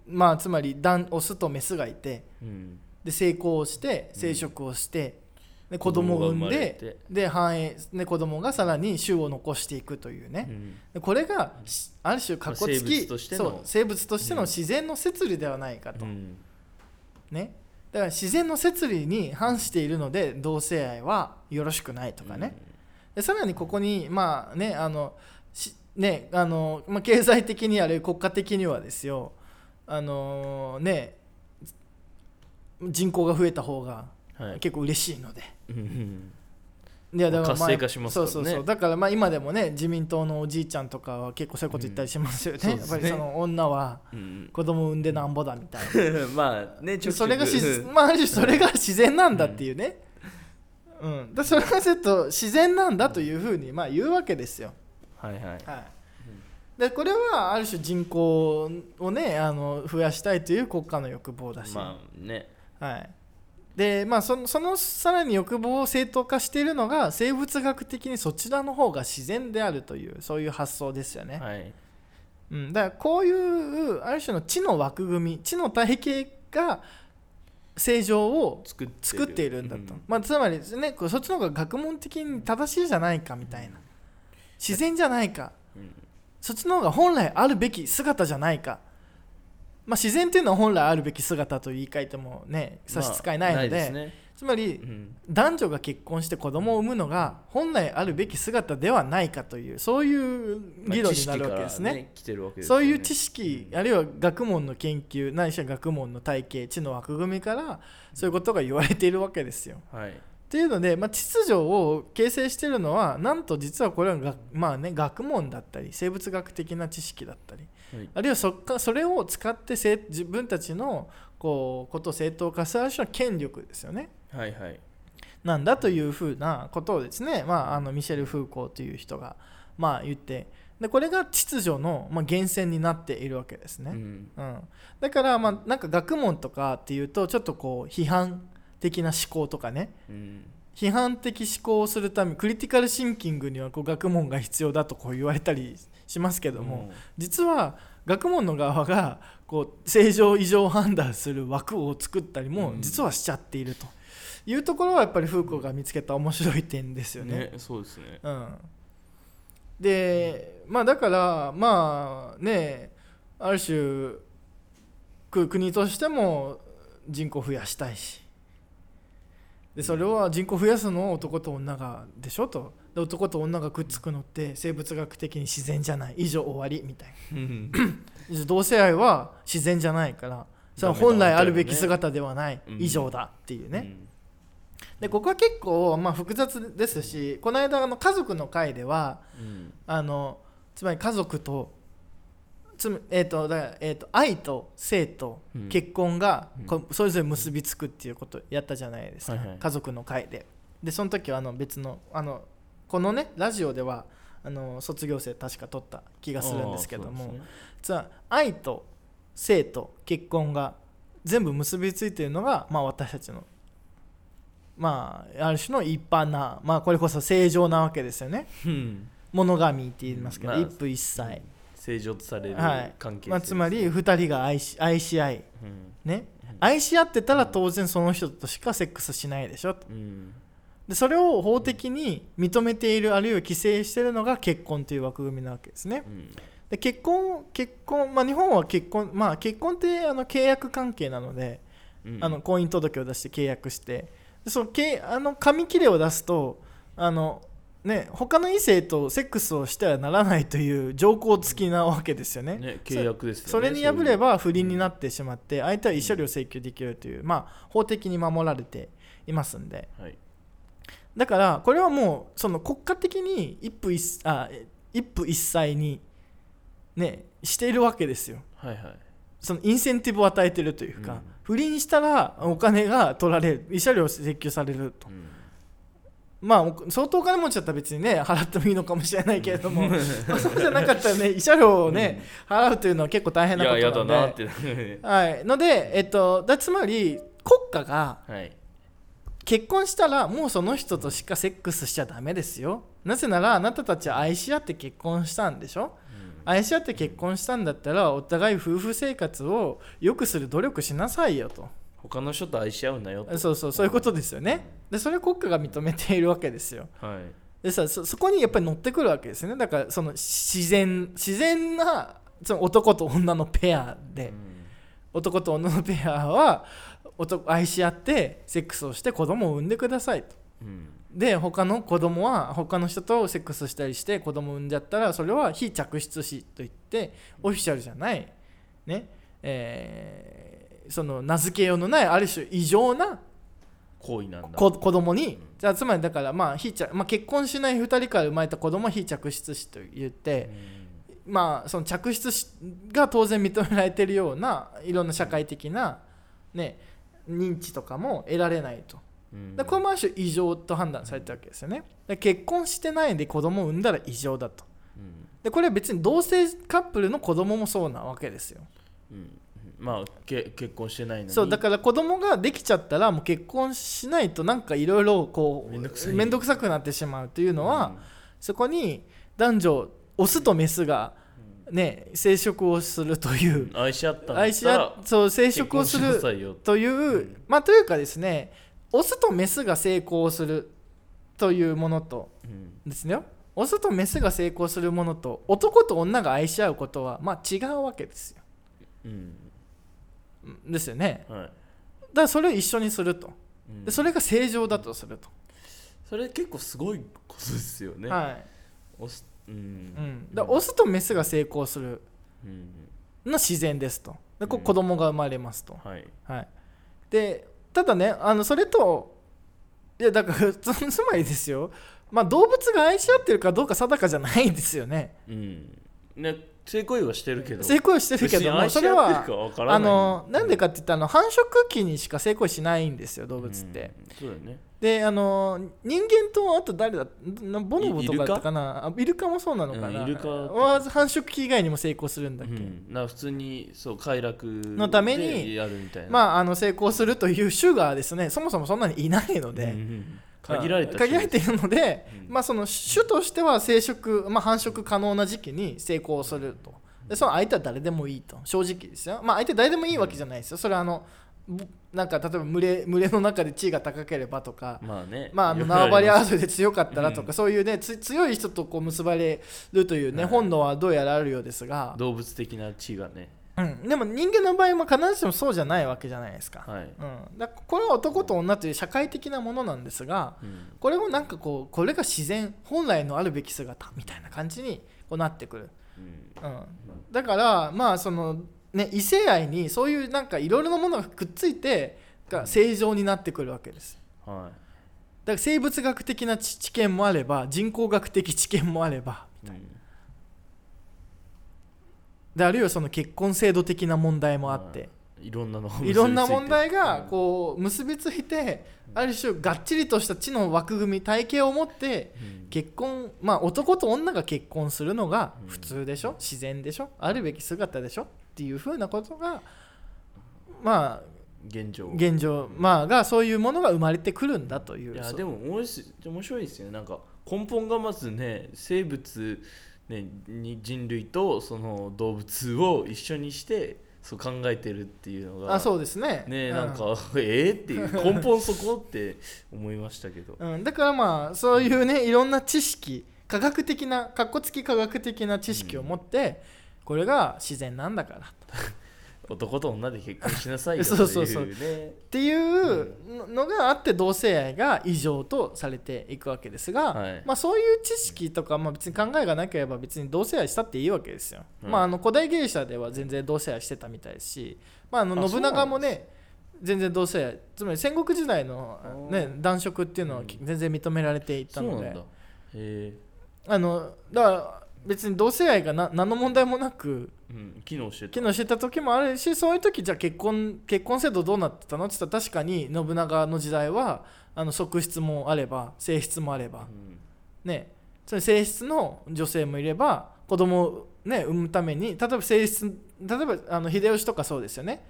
まあつまり男オスとメスがいてうん。で成功して生殖をして、で子供を産んでて。で繁栄で子供がさらに種を残していくというね、うん。でこれがしある種かっこつき、まあ生物としての。そう生物としてのうん。自然の摂理ではないかと、うん。ね。だから自然の摂理に反しているので同性愛はよろしくないとかね、でさらにここにまあねあのしねあの、まあ、経済的にあるいは国家的にはですよ。あのね人口が増えた方が結構嬉しいので。うんいやだから活性化しますね。そうそうそう。だからまあ今でもね自民党のおじいちゃんとかは結構そういうこと言ったりしますよね,、うんやっぱりその女はうん。子供産んでなんぼだみたいな。まあねちょそれがし、まあ、ある種それが自然なんだっていうね、うん。でそれがちょっと自然なんだというふうにまあ言うわけですよ、はいはい。はい。でこれはある種人口をねあの増やしたいという国家の欲望だし、まあね。はいでまあ、そのそのさらに欲望を正当化しているのが生物学的にそちらの方が自然であるというそういう発想ですよね、はい。うん、だからこういうある種の知の枠組み知の体系が正常を作っている。んだと、うん。まあ、つまりですねそっちの方が学問的に正しいじゃないかみたいな。自然じゃないか。うん。そっちの方が本来あるべき姿じゃないか、まあ、自然というのは本来あるべき姿と言い換えてもね差し支えないので,、まあですね。つまりうん。男女が結婚して子供を産むのが本来あるべき姿ではないかというそういう議論になるわけですね。そういう知識、あるいは学問の研究ないしは学問の体系知の枠組みからそういうことが言われているわけですよ。はい。っていうので、まあ、秩序を形成しているのはなんと実はこれはが、まあね、学問だったり生物学的な知識だったりはいあるいはそっかそれを使ってせ自分たちのこうことを正当化するある種の権力ですよね。はいはい。なんだというふうなことをですね、まあ、あのミシェル・フーコーという人が、まあ、言ってでこれが秩序の、まあ、源泉になっているわけですね。うん。うん、だから、まあ、なんか学問とかっていうとちょっとこう批判的な思考とかね。うん批判的思考をするためクリティカルシンキングにはこう学問が必要だとこう言われたりしますけども、実は学問の側がこう正常異常を判断する枠を作ったりもうん。実はしちゃっていると。いうところはやっぱりフーコーが見つけた面白い点ですよね。ねそうですね。うん、でまあだからまあねある種く国としても人口増やしたいしでそれは人口増やすの？は男と女がでしょ？と。で男と女がくっつくのって生物学的に自然じゃない。以上終わりみたいうん。な 同性愛は自然じゃないから。そ本来あるべき姿ではない。うん。以上だっていうね、うん。でここは結構まあ複雑ですしこの間あの家族の会ではうん。あのつまり家族とつむえーとだからえー、と愛と性とうん。結婚がうん。こそれぞれ結びつくっていうことをやったじゃないですか、はいはい。家族の会で。でその時はあの別のあのこのねラジオではあの卒業生確か取った気がするんですけども、ね。つまり愛と性と結婚が全部結びついているのが、まあ、私たちのまあある種の一般な、まあ、これこそ正常なわけですよね。うん。モノガミって言いますけど、まあ一夫一妻、正常とされるはい。関係性まあ、つまり2人が愛し愛し合い、うん。ね、愛し合ってたら当然その人としかセックスしないでしょと。うん。でそれを法的に認めているあるいは規制しているのが結婚という枠組みなわけですね。うん。で結婚結婚、まあ、日本は結婚、まあ、結婚ってあの契約関係なので、うん。あの婚姻届を出して契約して。でそのけあの紙切れを出すとあの、ね、他の異性とセックスをしてはならないという条項付きなわけですよね。ね契約ですよね。それに破れば不倫になってしまって相手は慰謝料請求できるという、まあ、法的に守られていますんで。はい。だからこれはもうその国家的に一夫一あ一夫一妻に、ね、しているわけですよ。はいはい。そのインセンティブを与えてるというか、うん。不倫したらお金が取られる慰謝料請求されると。うんまあ相当お金持ちだったら別にね払ってもいいのかもしれないけれども。まあ そうじゃなかったらね慰謝料をね、払うというのは結構大変なことなので。やだなってはい、ので、えっと、だつまり国家がはい。結婚したらもうその人としかセックスしちゃダメですよ。なぜならあなたたちは愛し合って結婚したんでしょ？愛し合って結婚したんだったらお互い夫婦生活を良くする努力しなさいよと他の人と愛し合うなよと。そうそうそういうことですよね。でそれを国家が認めているわけですよ。はい。でさそそこにやっぱり乗ってくるわけですよね。だからその自然自然なその男と女のペアで、男と女のペアは男愛し合ってセックスをして子供を産んでくださいと。うん。うんで他の子供は他の人とセックスしたりして子供を産んじゃったらそれは非嫡出子といってオフィシャルじゃない。ね。えーその名付けようのないある種異常な行為なんだ子子供にじゃあつまりだからまあ非着、まあ、結婚しない2人から生まれた子供は非嫡出子と言って、まあその嫡出子が当然認められているようないろんな社会的な、ね、認知とかも得られないと。うんでこれもある種異常と判断されたわけですよね。で結婚してないで子供を産んだら異常だと。うんでこれは別に同性カップルの子供もそうなわけですよ。うんまあけ結婚してないのに。そうだから子供ができちゃったらもう結婚しないとなんかいろいろこうめんどくさい。面倒くさくなってしまうというのは、うん。そこに男女オスとメスがね生殖をするという愛し合った愛し合そう生殖をするという、まあというかですねオスとメスが成功するというものとうん。ですねオスとメスが成功するものと男と女が愛し合うことはまあ違うわけですよ。うんですよね。はい。だからそれを一緒にすると。うん。でそれが正常だとすると、それ結構すごいことですよね。はい、おすううん。ん、だオスとメスが成功する。うん。のは自然ですと。でこうん。子供が生まれますと、はい。はい、でただねあのそれといやだからつまりですよ、まあ、動物が愛し合ってるかどうか定かじゃないんですよね。うん。ね性行為はしてるけど。性行為してるけども別それはあのなんでかって言ったら繁殖期にしか性行為しないんですよ動物って、うんそうだよね。であの人間とあと誰だなボノボとかだったかな？あイルカもそうなのかな、うんイルカ。は繁殖期以外にも成功するんだっけ、うん、な普通にそう快楽のためにでやるみたいな。まああの成功するという種がですね。そもそもそんなにいないので、うん限られた限られているので、うん。まあ、その種としては生殖、まあ、繁殖可能な時期に成功すると。でその相手は誰でもいいと。正直ですよ、まあ、相手誰でもいいわけじゃないですよ。それはあのぶなんか例えば群れ群れの中で地位が高ければとか、まあね。まあ、あの縄張り争いで強かったらとか、うん。そういうねつ強い人とこう結ばれるというね、はい。本能はどうやらあるようですが、動物的な地がねうん、でも人間の場合も必ずしもそうじゃないわけじゃないですか,、はい、うん、だからこれは男と女という社会的なものなんですがうん。これをなんかこうこれが自然本来のあるべき姿みたいな感じにこうなってくる、うん。うん、だからまあそのね異性愛にそういうなんかいろいろなものがくっついてが正常になってくるわけです。はだから生物学的な知知見もあれば人工学的知見もあればい、うんであるいはその結婚制度的な問題もあって、いろんなのがいろんな問題がこう結びついてある種がっちりとした知の枠組み体系を持ってうん。結婚まあ男と女が結婚するのが普通でしょ？自然でしょ？あるべき姿でしょ？っていうふうなことがまあ現状。現状。まあがそういうものが生まれてくるんだという。いやでも面白い面白いですよね。なんか根本がまずね生物、ね、に人類とその動物を一緒にしてそう考えてるっていうのがあそうですね。うん。ねなんか、えー？っていう根本そこって思いましたけど。うん、だからまあそういうねいろんな知識科学的なかっこつき科学的な知識を持って、これが自然なんだから男と女で結婚しなさいよ そうそうそう。っていうのがあって同性愛が異常とされていくわけですが、はい。まあ、そういう知識とか、まあ、別に考えがなければ別に同性愛したっていいわけですよ。うん。まあ、あの古代ギリシャでは全然同性愛してたみたいですし、まあ、あのあ信長もね全然同性愛つまり戦国時代の、ね、男色っていうのはうん。全然認められていたので、んあのだから別に同性愛がな何の問題もなくうん機能してた。機能してた時もあるしそういう時じゃあ結婚結婚制度どうなってたのって言ったら確かに信長の時代はあの側室もあれば性質もあれば。うん。ね。その性質の女性もいれば子供をね産むために例えば性質例えばあの秀吉とかそうですよね。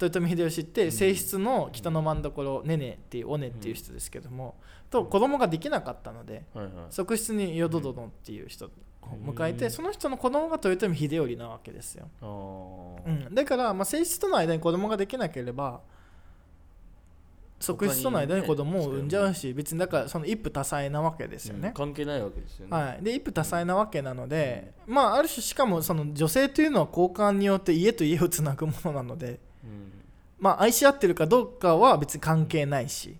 豊臣秀吉ってうん。性質の北の真所ねねっていうおねっていう人ですけども、と子供ができなかったのではいはい。側室に淀殿っていう人。を迎えて、うん。その人の子供が豊臣秀頼なわけですよ、うん、だから、まあ、性質との間に子供ができなければ側室との間に子供を産んじゃうし、別にだからその一夫多妻なわけですようん。ね、関係ないわけですよね。はい、で一夫多妻なわけなので、まあある種しかもその女性というのは交換によって家と家をつなぐものなので、うん。まあ、愛し合ってるかどうかは別に関係ないし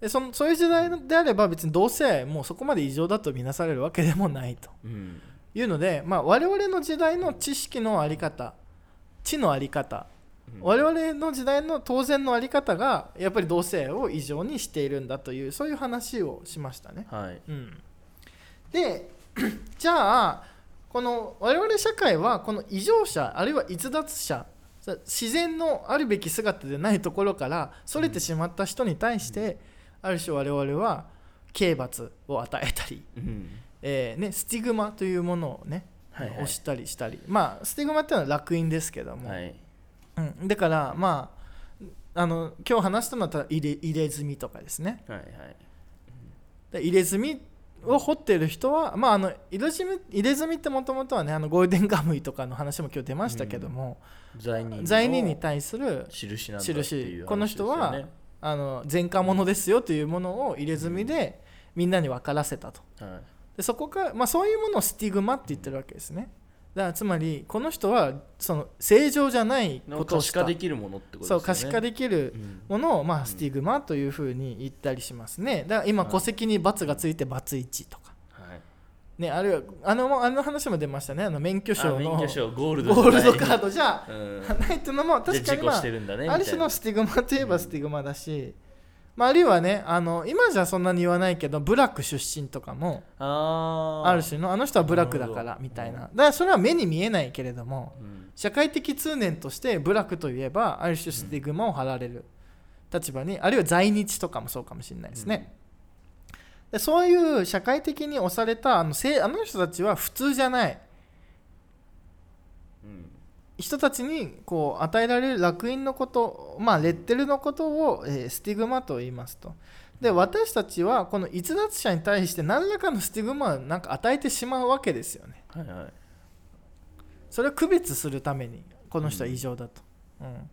でそのそういう時代であれば別に同性愛もそこまで異常だと見なされるわけでもないとうん。いうので、まあ、我々の時代の知識の在り方知の在り方うん。我々の時代の当然の在り方がやっぱり同性愛を異常にしているんだというそういう話をしましたね。はい。うん、で じゃあこの我々社会はこの異常者あるいは逸脱者さ自然のあるべき姿でないところからそれてしまった人に対して、ある種我々は刑罰を与えたり、うん。えーね、スティグマというものをね、はいはい。押したりしたり。まあスティグマっていうのは烙印ですけども、はい。うん、だからまああの今日話したのは入れ入れ墨とかですね。はいはい。で入れ墨を彫ってる人は、まあ、あの入れ墨入れ墨ってもともとはねあのゴールデンカムイとかの話も今日出ましたけども、罪人の罪人に対する印ね。印。この人はあの前科者ですよというものを入れ墨でみんなに分からせたと。はい。でそこから、まあ、そういうものをスティグマって言ってるわけですね。だからつまりこの人はその正常じゃないことをしたか可視化できるものってことですよね。そう可視化できるうんものを、まあ、スティグマというふうに言ったりしますね。だから今はい。戸籍に×がついて ×1 とか。はいね、あるいはあのあの話も出ましたね。あの免許証あの免許証ゴールドゴールドカードじゃ。うん。ないっていうのも確かに、まあねある種のスティグマといえばスティグマだし、まあ、あるいはねあの今じゃそんなに言わないけどブラック出身とかもある種のあの人はブラックだからみたいな。だからそれは目に見えないけれどもうん。社会的通念としてブラックといえばある種スティグマを貼られる立場にあるいは在日とかもそうかもしれないですね、でそういう社会的に押されたあのせいあの人たちは普通じゃない。うん。人たちにこう与えられる烙印のことまあレッテルのことを、えースティグマと言いますと。で私たちはこの逸脱者に対して何らかのスティグマをなんか与えてしまうわけですよね。はいはい。それを区別するためにこの人は異常だと、うん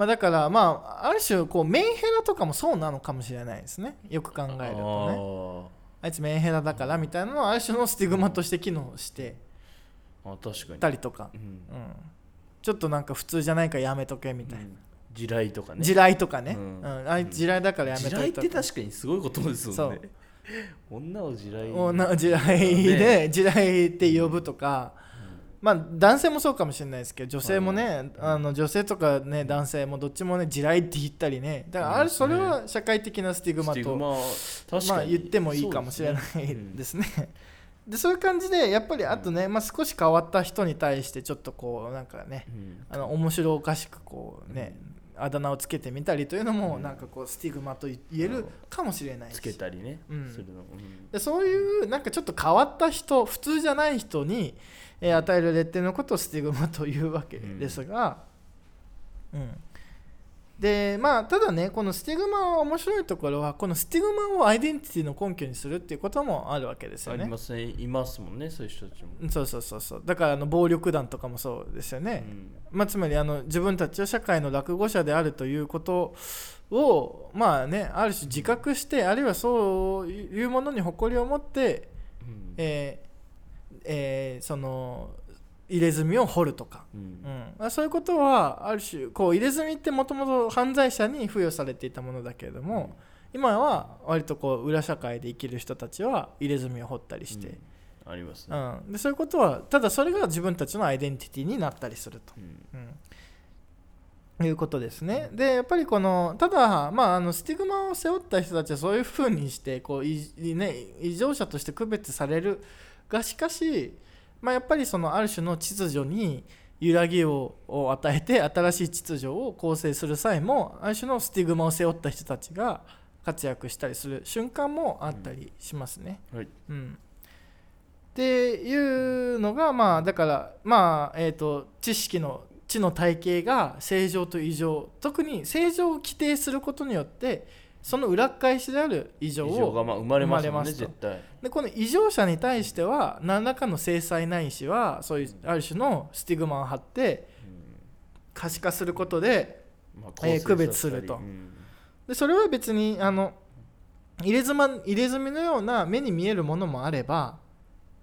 まあ、だからまあある種こうメンヘラとかもそうなのかもしれないですね。よく考えるとね。あいつメンヘラだからみたいなのはある種のスティグマとして機能してたりとか、うん。うん、ちょっとなんか普通じゃないからやめとけみたいな、うん。地雷とかね。地雷とかね、ううん。んあいつ地雷だからやめ地といた雷って確かにすごいことですもんね 女を地雷女地雷で地雷って呼ぶとか、まあ男性もそうかもしれないですけど女性もね、あの女性とかね男性もどっちもね地雷って言ったりね。だからあるそれは社会的なスティグマとまあ言ってもいいかもしれないですね。で そういう感じでやっぱりあとね、まあ、少し変わった人に対してちょっとこうなんかねうん。あの面白おかしくこうねあだ名をつけてみたりというのもうん。なんかこうスティグマと言えるかもしれないし。つけたりねうん。でそういうなんかちょっと変わった人普通じゃない人に、えー与えるレッテルのことをスティグマというわけですが、うん。でまあただねこのスティグマは面白いところはこのスティグマをアイデンティティの根拠にするっていうこともあるわけですよね。ありますね。いますもんねそういう人たちも。そうそうそうそう。だからあの暴力団とかもそうですよね、まあ、つまりあの自分たちは社会の落語者であるということをまあねある種自覚してあるいはそういうものに誇りを持ってうん。えーえーその入れ墨を掘るとか、うん。うん。まあ、そういうことはある種こう入れ墨ってもともと犯罪者に付与されていたものだけれども、今は割とこう裏社会で生きる人たちは入れ墨を掘ったりして、うん。ありますうねん。でそういうことはただそれが自分たちのアイデンティティになったりすると。うん。うん、いうことですね。でやっぱりこのただ、まあ、あのスティグマを背負った人たちはそういうふうにしてこうい、ね、異常者として区別されるがしかし、まあ、やっぱりそのある種の秩序に揺らぎを与えて新しい秩序を構成する際もある種のスティグマを背負った人たちが活躍したりする瞬間もあったりしますね。はいうん、っていうのがまあだからまあえっ、と知識の知の体系が正常と異常特に正常を規定することによってその裏返しである異常異常がをまあ生まれますもんねでこの異常者に対しては何らかの制裁ないしはそういうある種のスティグマを貼って可視化することでまあえー区別すると。うん。でそれは別にあの入れ墨入れ墨のような目に見えるものもあれば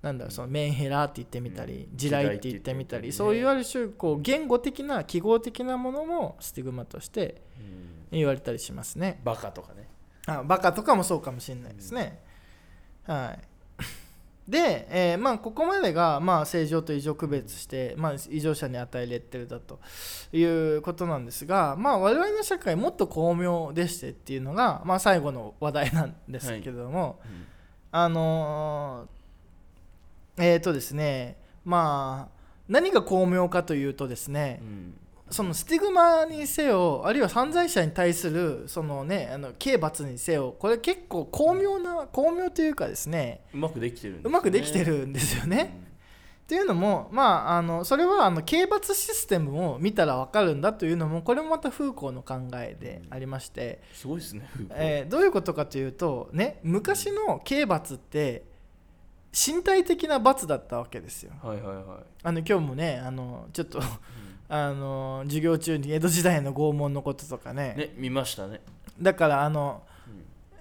なんだろうそのメンヘラって言ってみたり、うん。地雷って言ってみたり、地雷って言ってみたりね。そういうある種こう言語的な記号的なものもスティグマとしてうん言われたりしますね。バカとかね。あバカとかもそうかもしれないですね。はい。で、えーまあ、ここまでが、まあ、正常と異常区別して、まあ、異常者に与えレッテルだということなんですが、まあ、我々の社会もっと巧妙でしてっていうのが、まあ、最後の話題なんですけれども、うん。あのーえっ、とですねまあ何が巧妙かというとですね、うんそのスティグマにせよあるいは犯罪者に対するそのねあの刑罰にせよこれ結構巧妙な巧妙というかですねうまくできてるんですね。うまくできてるんですよね。っていうのもまああのそれはあの刑罰システムを見たら分かるんだというのもこれもまたフーコーの考えでありまして、うんすごいですねえーどういうことかというとね昔の刑罰って身体的な罰だったわけですよ。はいはいはい。あの今日もねあのちょっとあの授業中に江戸時代の拷問のこととかね。ね見ましたね。だからあの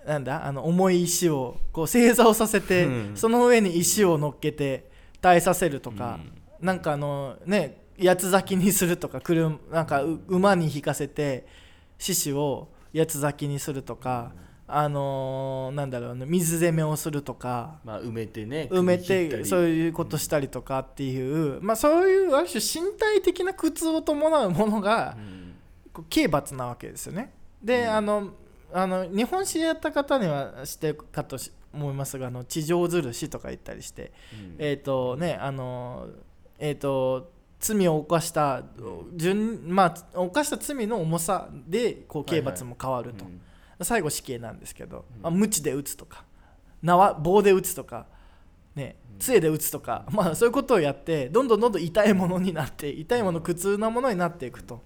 うん。なんだ？あの重い石をこう正座をさせて、うん。その上に石を乗っけて耐えさせるとか、なんかあのね八つ咲きにするとか車なんかう馬に引かせて獅子を八つ咲きにするとか、あのーなんだろうね水攻めをするとかまあ埋めてね埋めてそういうことしたりとかっていう、まあ、そういうある種身体的な苦痛を伴うものがうん。こう刑罰なわけですよね。で、うん。あのあの日本史やった方には知ってるかとし思いますがあの地上ずるしとか言ったりして、うん。えっ、とねあのえっ、と罪を犯した順まあ犯した罪の重さでこう刑罰も変わると、うん最後死刑なんですけど、うん。まあ、鞭で打つとか縄棒で打つとかね杖で打つとか、まあ、そういうことをやってどんどんどんどん痛いものになって痛いもの苦痛なものになっていくと。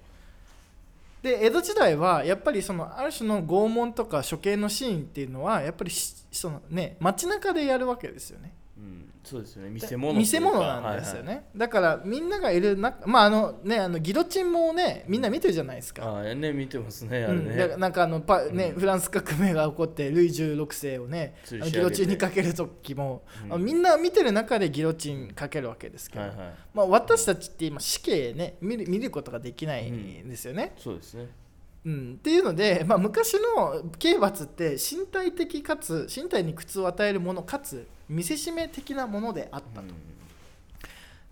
で江戸時代はやっぱりそのある種の拷問とか処刑のシーンっていうのはやっぱりしそのね街中でやるわけですよねうん、そうですよね。見せ物見せ物なんですよね、だからみんながいる中まああのねあのギロチンもねみんな見てるじゃないですか、はいはい、ああね見てますねあれうん、なんかあのパ、ねうん。フランス革命が起こってルイ16世をねギロチンにかける時も、うん。みんな見てる中でギロチンかけるわけですけど、はいはい。まあ、私たちって今死刑ね見る見ることができないんですよね。そうですね。うん。っていうので、まあ、昔の刑罰って身体的かつ身体に苦痛を与えるものかつ見せしめ的なものであったと。うん。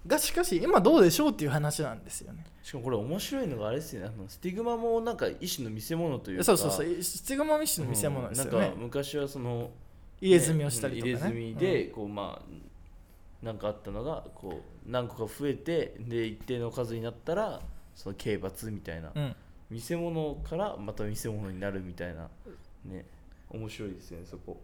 がしかし今どうでしょうっていう話なんですよね。しかもこれ面白いのがあれですよね。あのスティグマもなんか一種の見せ物というか。そうそうそう。スティグマミッシュの見せ物ですようん。なんねか。昔はその入れ墨をしたりとかね。入れ墨でこうまあなんかあったのがこう何個か増えてで一定の数になったらその刑罰みたいな。うん、うん。見せ物からまた見せ物になるみたいな。ね。面白いですよねそこ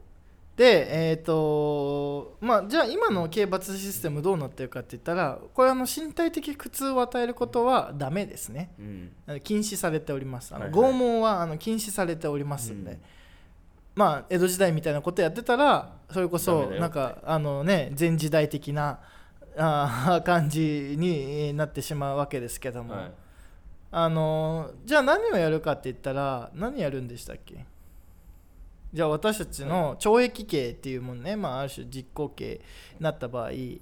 でえっ、とまあじゃあ今の刑罰システムどうなってるかって言ったらこれあの身体的苦痛を与えることはダメですね。うん。禁止されております。あの、はいはい。拷問はあの禁止されておりますんで、うん。まあ江戸時代みたいなことやってたらそれこそなんかあのね前時代的なあー感じになってしまうわけですけども、はい。あのじゃあ何をやるかって言ったら何やるんでしたっけ？じゃあ私たちの懲役刑っていうものね、まあ、ある種実行刑になった場合、え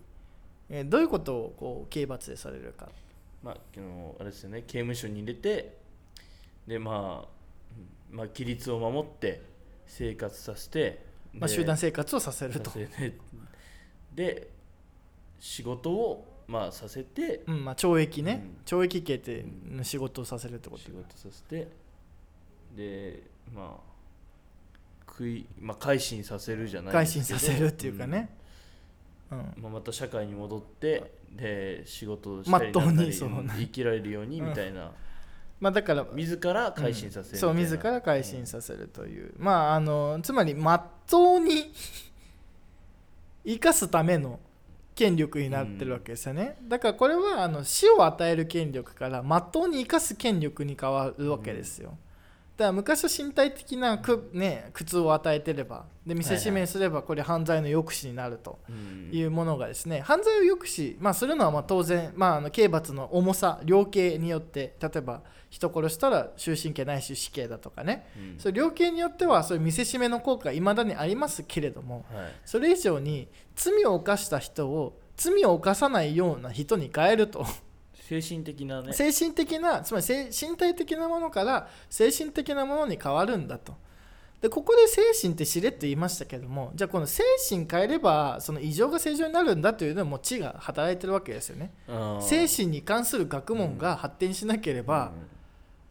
ーどういうことをこう刑罰でされるか。まああのあれですよね。刑務所に入れてでまあうんまあ規律を守って生活させてまあ、で集団生活をさせると。で仕事をまあさせてうんまあ、懲役ね、うん。懲役刑って仕事をさせるってこと。仕事させてでまあ食い、まあ、改心させるじゃない改心させるっていうかね、うん。うん。まあ、また社会に戻ってで仕事をしたりなんだり生きられるようにみたいな、まあだから自ら改心させるみたいな、そう自ら改心させるという、まああのつまりまっとうに 生かすための権力になってるわけですよね、だからこれはあの死を与える権力からまっとうに生かす権力に変わるわけですよ、だから昔は身体的な苦,、ね、苦痛を与えてればで見せしめにすればこれ犯罪の抑止になるとうん。いうものがですね犯罪を抑止、まあ、するのはまあ当然、まあ、あの刑罰の重さ量刑によって例えば人殺したら終身刑ないし死刑だとかね。うん。それ量刑によってはそういう見せしめの効果がいまだにありますけれどもはい。それ以上に罪を犯した人を罪を犯さないような人に変えると精神的なね。精神的なつまり精身体的なものから精神的なものに変わるんだと。でここで精神ってしれっと言いましたけどもじゃあこの精神変えればその異常が正常になるんだというのも知が働いてるわけですよね。精神に関する学問が発展しなければ、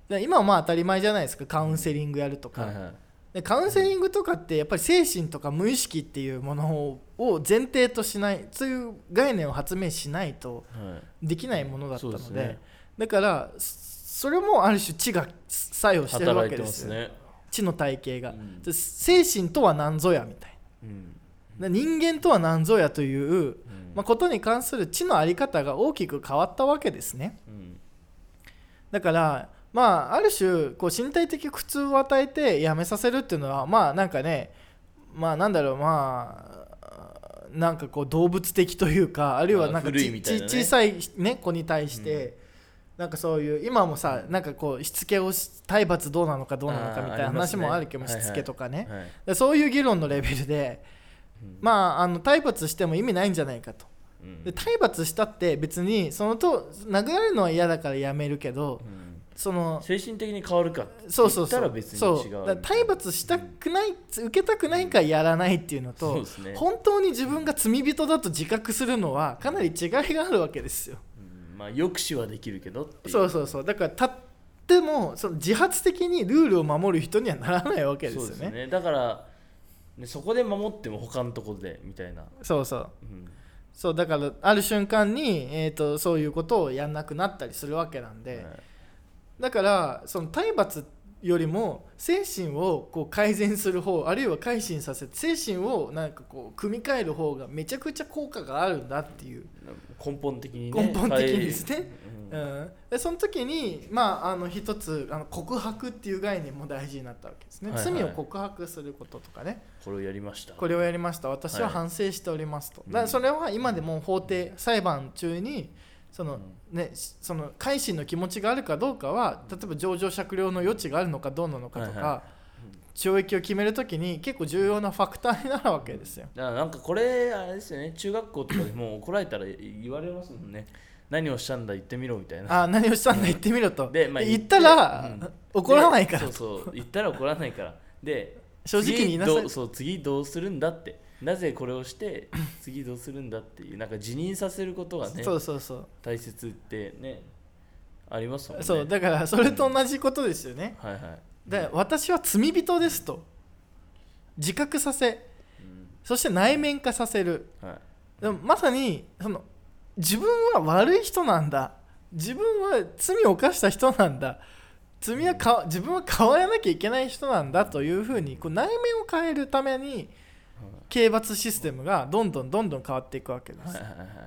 うん。で今はまあ当たり前じゃないですか。カウンセリングやるとか、はいはいでカウンセリングとかってやっぱり精神とか無意識っていうものを前提としないそういう概念を発明しないとはい。できないものだったのでそうですね。だからそれもある種知が作用してるわけですすね。知の体系が、うん。で精神とは何ぞやみたいうん。人間とは何ぞやという、うん。まあ、ことに関する知の在り方が大きく変わったわけですね。うん。だからまあある種こう身体的苦痛を与えてやめさせるっていうのはまあなんかねまあなんだろうまあなんかこう動物的というかあるいはなんかね。ち小さい、ね、子に対して、なんかそういう今もさなんかこうしつけをし体罰どうなのかどうなのかみたいな話もあるけど、しつけとかね、はい。でそういう議論のレベルで、うん。まああの体罰しても意味ないんじゃないかと。うん。で体罰したって別にそのと殴られるのは嫌だからやめるけどうんその精神的に変わるかってそうそうそう。言ったら別にそう違う。だから体罰したくない、受けたくないからやらないっていうのとね。本当に自分が罪人だと自覚するのはかなり違いがあるわけですよ。うん。まあ抑止はできるけどそうそうそう。だからたってもその自発的にルールを守る人にはならないわけですよね。ね。だからねそこで守っても他のところでみたいな、そうそう。うん。そうだからある瞬間に、えー、とそういうことをやんなくなったりするわけなんで、はいだからその体罰よりも精神をこう改善する方あるいは改心させて精神をなんかこう組み替える方がめちゃくちゃ効果があるんだっていう、根本的にね。根本的にですね。はい。うん、でその時にまああの一つあの告白っていう概念も大事になったわけですね、はいはい。罪を告白することとかね。これをやりました。これをやりました。私ははい。反省しておりますと、うん。だそれは今でも法廷裁判中にその、ね、しその改心の気持ちがあるかどうかは例えば情状酌量の余地があるのかどうなのかとか、はいは懲役を決めるときに結構重要なファクターになるわけですよ。だからなんかこれあれですよね。中学校とかでもう怒られたら言われますもんね。何をしたんだ言ってみろみたいな。あ何をしたんだ言ってみろと、でまあ言ったら、うん。怒らないから。でそうそう。言ったら怒らないから。で正直に言いなさい。そう次どうするんだってなぜこれをして 次どうするんだっていうなんか辞任させることがねそうそうそう。大切ってねありますもんね。そうだからそれと同じことですよね。はいはい。で私は罪人ですと。自覚させ。うん。そして内面化させる。はい。でもまさにその自分は悪い人なんだ。自分は罪を犯した人なんだ。罪はか自分は変わらなきゃいけない人なんだというふうにこう内面を変えるために刑罰システムがどんどんどんどん変わっていくわけです。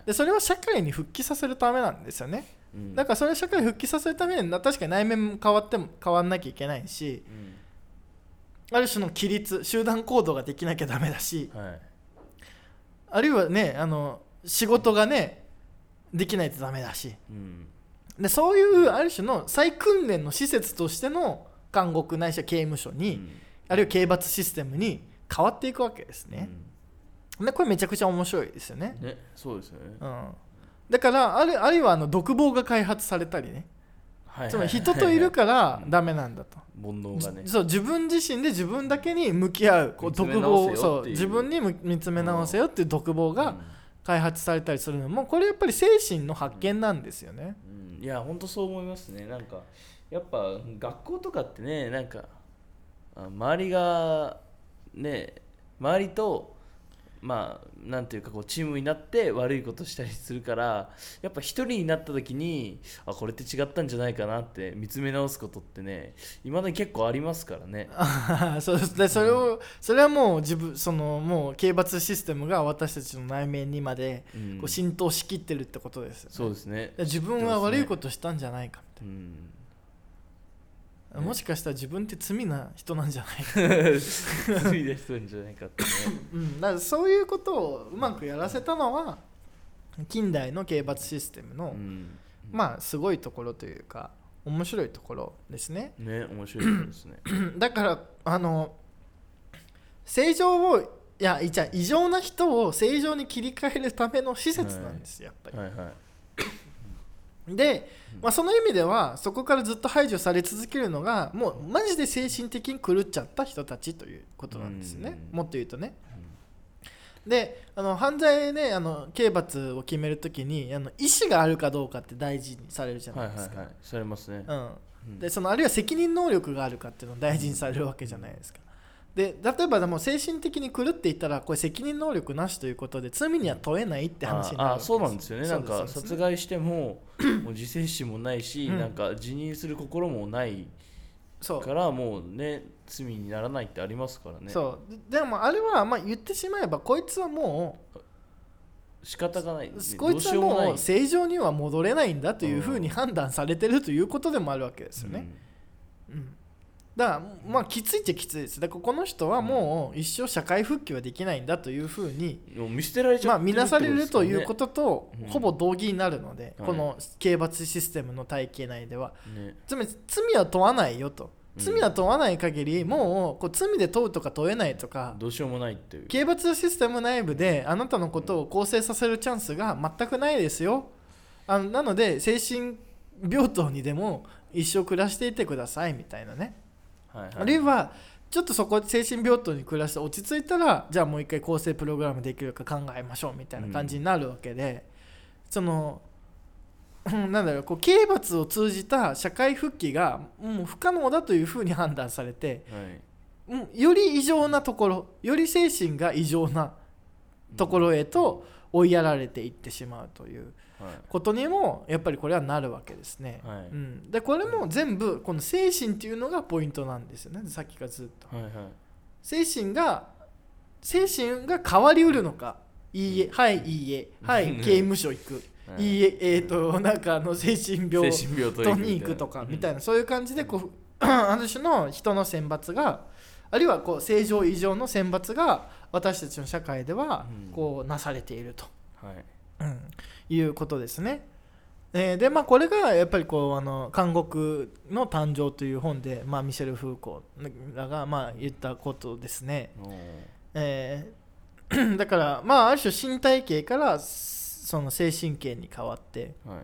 でそれは社会に復帰させるためなんですよね。うん。だからそれを社会に復帰させるためにな確かに内面も変わっても変わんなきゃいけないしうん。ある種の規律集団行動ができなきゃダメだしはい。あるいはねあの仕事がねできないとダメだし。うん。でそういうある種の再訓練の施設としての監獄ないしは刑務所に、うん。あるいは刑罰システムに変わっていくわけですね、でこれめちゃくちゃ面白いですよね、うんねそうですよね。うん、だからあるあるいはあの独房が開発されたりね。はいはいつまり人といるからダメなんだと、煩悩がね。じそう自分自身で自分だけに向き合うこう独房そう自分にむ見つめ直せよっていう独房がうん。開発されたりするのもこれやっぱり精神の発見なんですよね、うん。いや本当そう思いますね。なんかやっぱ学校とかってねなんかあ周りがね周りとまあなんていうかこうチームになって悪いことしたりするからやっぱ一人になった時にあこれって違ったんじゃないかなって見つめ直すことってねいまだに結構ありますからね。そうです。でそれをそれはもう自分そのもう刑罰システムが私たちの内面にまでうん。こう浸透しきってるってことですよ、ね。そうですね。で自分は悪いことしたんじゃないかみうんたいな、もしかしたら自分って罪な人なんじゃないか、ついで人んじゃないかってね。うん、だからそういうことをうまくやらせたのは近代の刑罰システムの、うん。まあすごいところというか面白いところですね。ね面白いですね。だからあの正常をいやじゃあ異常な人を正常に切り替えるための施設なんですよ、やっぱり。はいはいで、まあ、その意味ではそこからずっと排除され続けるのがもうマジで精神的に狂っちゃった人たちということなんですね、うん。もっと言うとね。であの犯罪であの刑罰を決めるときにあの意思があるかどうかって大事にされるじゃはないいですか。はいはいされますね。うん。うん。でそのあるいは責任能力があるかっていうのを大事にされるわけじゃないですか。で例えばでも精神的に狂っていたらこれ責任能力なしということで罪には問えないって話になるわけああそうなんですよね。なんか殺害してももう自制心もないし、うん。なんか辞任する心もないからもうね罪にならないってありますからね。そう。ででもあれはまあ言ってしまえばこいつはも仕方がない、うねこいつはもう正常には戻れないんだというふうに判断されてるということでもあるわけですよね、うんだからまあきついっちゃきついです。だからこの人はもう一生社会復帰はできないんだというふうに見捨てられちゃまあ見なされるということとほぼ同義になるので、はいこの刑罰システムの体系内では。つまり罪は問わないよと。うん。罪は問わない限りもうこう罪で問うとか問えないとかどうしようもないっていう。刑罰システム内部であなたのことを更生させるチャンスが全くないですよ。あのなので精神病棟にでも一生暮らしていてくださいみたいなねはいはい。あるいはちょっとそこ精神病棟に暮らして落ち着いたらじゃあもう一回更生プログラムできるか考えましょうみたいな感じになるわけで、そのうんなんだろうこう刑罰を通じた社会復帰がもう不可能だというふうに判断されてはい。うんより異常なところより精神が異常なところへと追いやられていってしまうという。はいことにもやっぱりこれはなるわけですね。はい。うん、でこれも全部この精神っていうのがポイントなんですよね。さっきからずっと。はいはい。精神が精神が変わりうるのか。いいえはいいいえ。はいうん。刑務所行く、はい。い、いええっ、となんかあの精神病ととに行くとかみたいな。そういう感じでこう ある種の人の選抜があるいはこう正常異常の選抜が私たちの社会ではうん。こうなされていると、はい。うんいうことですね。えーでまあこれがやっぱりこうあの「監獄の誕生」という本で、まあ、ミシェル・フーコーらがまあ言ったことですね。えー だからまあある種身体系からその精神系に変わってはい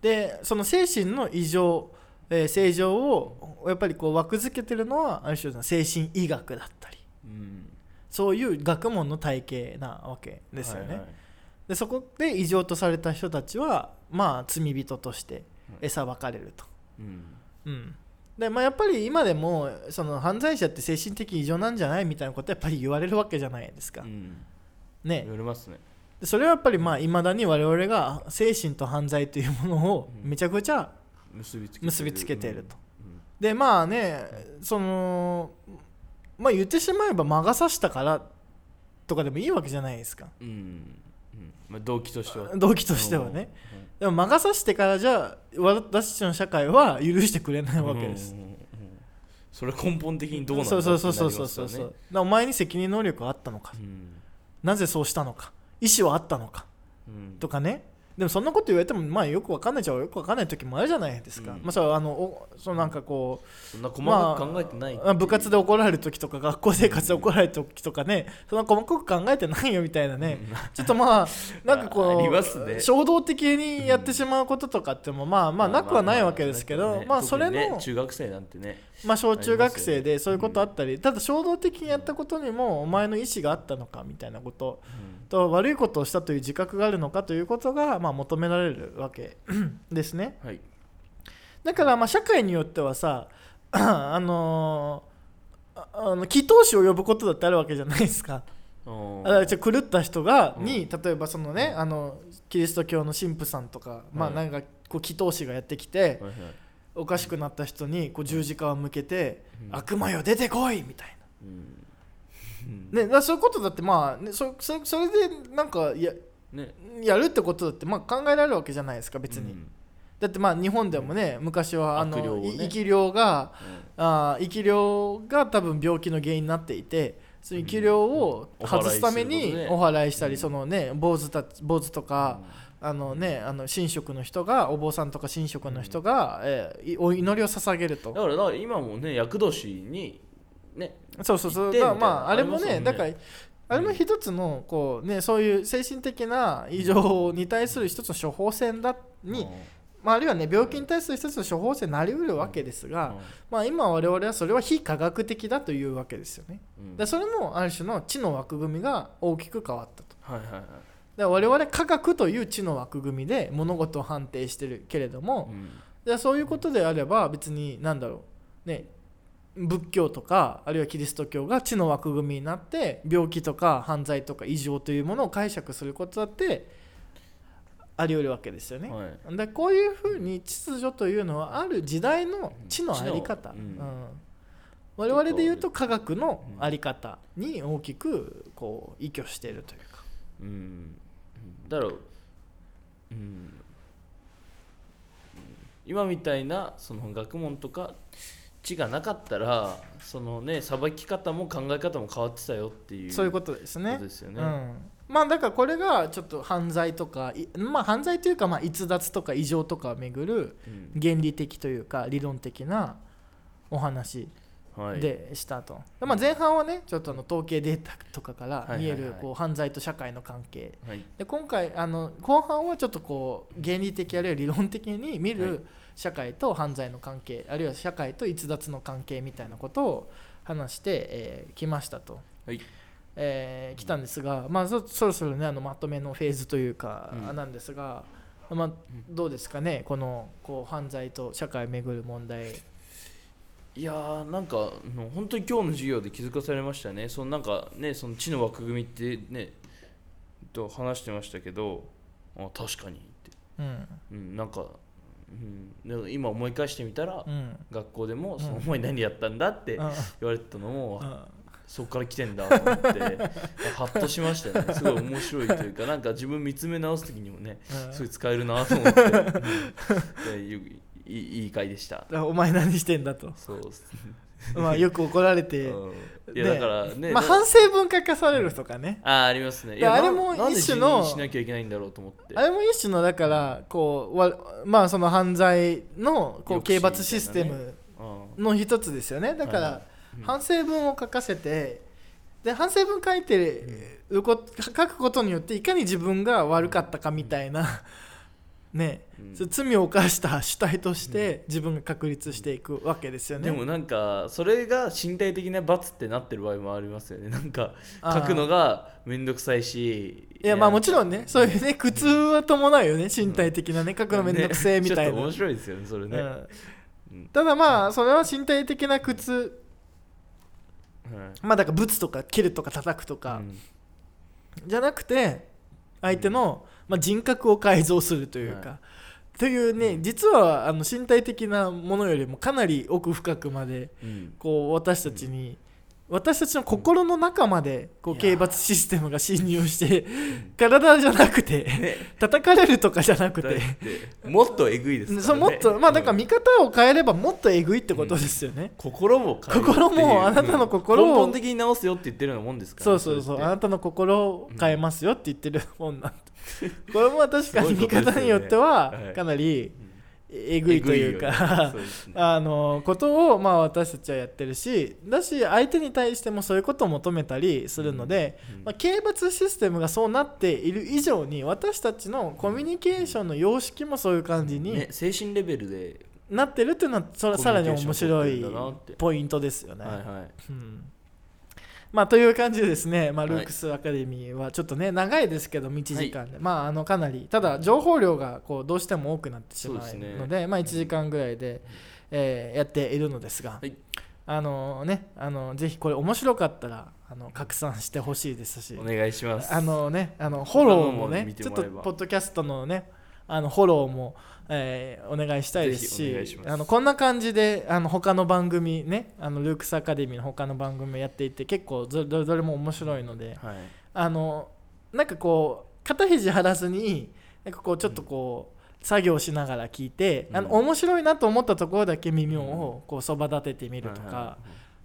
でその精神の異常、えー正常をやっぱりこう枠付けてるのはある種の精神医学だったりうんそういう学問の体系なわけですよね。はいはいでそこで異常とされた人たちはまあ罪人として餌ばかれると。うん。うん。でまあ、やっぱり今でもその犯罪者って精神的異常なんじゃないみたいなことやっぱり言われるわけじゃないですか。うん。ね。言われますね。でそれはやっぱりまあ未だに我々が精神と犯罪というものをめちゃくちゃ結びつけてる。結びつけていると。うん。でまあねそのまあ言ってしまえば魔が差したからとかでもいいわけじゃないですか。うんうんうんまあ動機としては。動機としてはね。でも魔が差してからじゃ私たちの社会は許してくれないわけです。それ根本的にどうなんだそうそうそうそうそうそうお前に責任能力はあったのか。うん。なぜそうしたのか。意思はあったのか。うん。とかねでもそんなこと言われてもまあよくわかんないじゃよくわかんない時もあるじゃないですか、うん。まあそあのおそのなんかこうそんな細かく考えてないまあ、部活で怒られる時とか学校生活で怒られる時とかねそんな細かく考えてないよみたいなね、ちょっとまあなんかこう、ね。衝動的にやってしまうこととかってもまあまあなくはないわけですけど、まあそれ特にのね中学生なんてね。まあ小中学生でそういうことあったりただ衝動的にやったことにもお前の意思があったのかみたいなことと悪いことをしたという自覚があるのかということがまあ求められるわけ ですね。はい。だからまあ社会によってはさ あのーああの祈祷師を呼ぶことだってあるわけじゃないですか。おー。だからじゃあ狂った人がうん。に、例えばそのねあのキリスト教の神父さんとか、まあはい。なんかこう祈祷師がやってきて、おかしくなった人にこう十字架を向けて、うん。悪魔よ出てこいみたいうん。な、ね、だからそういうことだってまあ、ね、そそそれでなんかやね。やるってことだってまあ考えられるわけじゃないですか別に、うん。だってまあ日本でもね昔はあの生き量がうん。生き量が多分病気の原因になっていてその生き量を外すためにうんお祓いしたり、うん。そのね坊主たち坊主とか、あのねあの神職の人がお坊さんとか神職の人が、えーいお祈りを捧げると。だから今もね厄年にねそうそうそう。まああれもねね。だからあれも一つのこうねそういう精神的な異常に対する一つの処方箋だに、まあ、あるいはね病気に対する一つの処方箋になりうるわけですが、まあ、今我々はそれは非科学的だというわけですよね。うん。でそれもある種の知の枠組みが大きく変わったと。はいはいはい。で我々科学という知の枠組みで物事を判定してるけれども、うん。でそういうことであれば別に何だろう。ね仏教とかあるいはキリスト教が知の枠組みになって病気とか犯罪とか異常というものを解釈することだってあり得るわけですよね。はい。でこういうふうに秩序というのはある時代の知の在り方、うん。うん。我々で言うと科学の在り方に大きくこう依拠しているというか。うん。だからうん。今みたいなその学問とか知がなかったらそのねさばき方も考え方も変わってたよっていうそういうことですね。ですよね。うん、まあだからこれがちょっと犯罪とかいまあ犯罪というかまあ逸脱とか異常とかをめぐるうん。原理的というか理論的なお話はい、でしたと、まあ、前半はねちょっとあの統計データとかから見えはいはい。はいるこう犯罪と社会の関係。はい。で今回あの後半はちょっとこう原理的あるいは理論的に見はい。る社会と犯罪の関係あるいは社会と逸脱の関係みたいなことを話してき、えー来ましたと。はい。えー来たんですが、まあ、そそろそろねあのまとめのフェーズというか、うん。なんですが、まあ、どうですかねこのこう犯罪と社会をめぐる問題。いやーなんかもう本当に今日の授業で気づかされましたね。そのなんかねその知の枠組みってねと話してましたけどあ確かにって、うん。うん、なんか、うん、でも今思い返してみたら、うん。学校でもその思い何やったんだってうん。言われてたのも、うん。そこから来てんだと思って ハッとしましたよね。すごい面白いというか なんか自分見つめ直す時にもねうん。すごい使えるなと思って、うんでいいいい回でした。お前何してんだと。そうっす まあよく怒られて、うん。いやねだからねまあ、で反省文化化されるとかね、あーありますね。いいややあれも一種のしなきゃいけないんだろうと思って。あれも一種のだからこうわまあその犯罪のこう刑罰システムうんの一つですよね。だから、反省文を書かせてで反省文書いてるこ書くことによっていかに自分が悪かったかみたいなね、うん。罪を犯した主体として自分が確立していくわけですよね。でもなんかそれが身体的な罰ってなってる場合もありますよね。なんか書くのがめんどくさいし。いやまあもちろんねそういうね苦痛は伴うよね身体的なね書くのめんどくせえみたいな、ねちょっと面白いですよねそれね、うん。うん。ただまあそれは身体的な苦痛。はい。まあだからブツとか蹴るとか叩くとか、うん。じゃなくて相手の、まあ、人格を改造するというか、はというね、うん。実はあの身体的なものよりもかなり奥深くまでうん。こう私たちに、私たちの心の中までこう刑罰システムが侵入して体じゃなくてね。叩かれるとかじゃなくて。てもっとえぐいですからね。そうもっとまあだからうん。見方を変えればもっとえぐいってことですよね、心も変え心もあなたの心をうん根本的に直すよって言ってるようなもんですからそうそうそう。あなたの心を変えますよって言ってる本なんて、これも確かに見方によってはかなりうんえぐいというかね。あのことをまあ私たちはやってるしだし相手に対してもそういうことを求めたりするので、うんまあ、刑罰システムがそうなっている以上に私たちのコミュニケーションの様式もそういう感じにね、精神レベルで、なってるっていうのはそさらに面白いポイントですよね。はいはい。うんまあ、という感じでですね、まあ、はい。ルークスアカデミーはちょっとね長いですけど1時間で、まああのかなりただ情報量がこうどうしても多くなってしまうそうですね。のでまあ、1時間ぐらいで、えーやっているのですが、はい。あのねあのぜひこれ面白かったらあの拡散してほしいですしお願いします。あのねあのフォローもねちょっとポッドキャストのねあのフォローも、えーお願いしたいですしあのこんな感じであの他の番組ねあのルークスアカデミーの他の番組をやっていて結構どどれどれも面白いのではい。あのなんかこう肩肘張らずになんかこうちょっとこう、作業しながら聞いて、あのうん面白いなと思ったところだけ耳をこうそば立ててみるとか、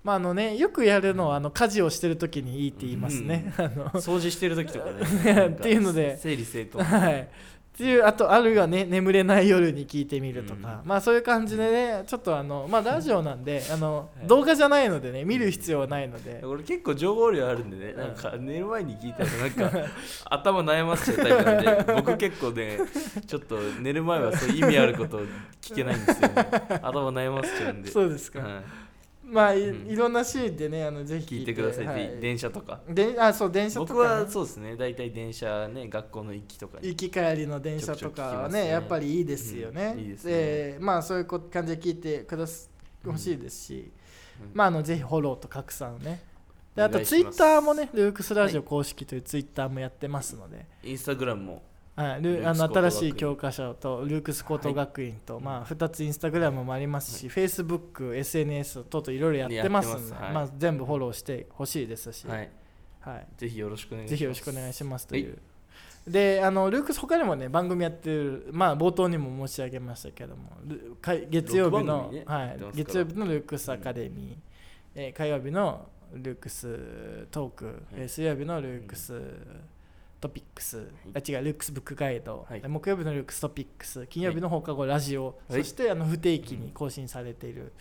まああのね、よくやるのはあの家事をしてる時にいいって言いますね。あのいはい掃除してる時とかね。っていうので整理整頓。はい。っていうあとあるいはね眠れない夜に聞いてみるとか、うん。まあそういう感じでねちょっとあのまあラジオなんであの、はい。動画じゃないのでね見る必要はないので、俺結構情報量あるんでね、なんか寝る前に聞いたらなんか 頭悩ませちゃうタイプなんで 僕結構ねちょっと寝る前はそういう意味あること聞けないんですよね。頭悩ませちゃうんで。そうですか、はいまあい,、うん。いろんなシーンでねあのぜひ。聞いてください、はぜひ電車とか。であそう電車とか、ね、僕はそうですね。大体電車ね学校の行きとかに。行き帰りの電車とかはねね。やっぱりいいですよね。うん。いいですね。でまあそういうこ感じで聞いてくださほしいですし、うん。まああのぜひフォローと拡散をね。であとツイッターもね、ルークスラジオ公式というツイッターもやってますので、インスタグラムもはい、ルあの新しい教科書とルークス高等学院と、まあ、2つインスタグラムもありますし、フェイスブック、SNS 等々いろいろやってますので、はい。まあ、全部フォローしてほしいですし、はい。はい、ぜひよろしくお願いします。ぜひよろしくお願いしますという。はい。であのルークス他にもね番組やってるまあ冒頭にも申し上げましたけども月曜日の、組ねはい。月曜日のルークスアカデミー、えー火曜日のルークストーク、えー水曜日のルークストピックス、あ違うルークスブックガイド、はい。木曜日のルークストピックス。金曜日の放課後ラジオ、はい。そしてあの不定期に更新されている、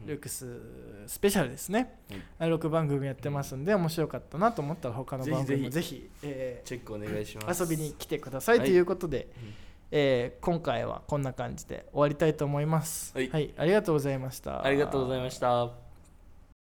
うん。ルークススペシャルですね、6番組やってますんで面白かったなと思ったら他の番組もぜぜひ。えーチェックお願いします。遊びに来てくださいとい。うことで、うん。えー今回はこんな感じで終わりたいと思います。はい。ありがとうございました。ありがとうございました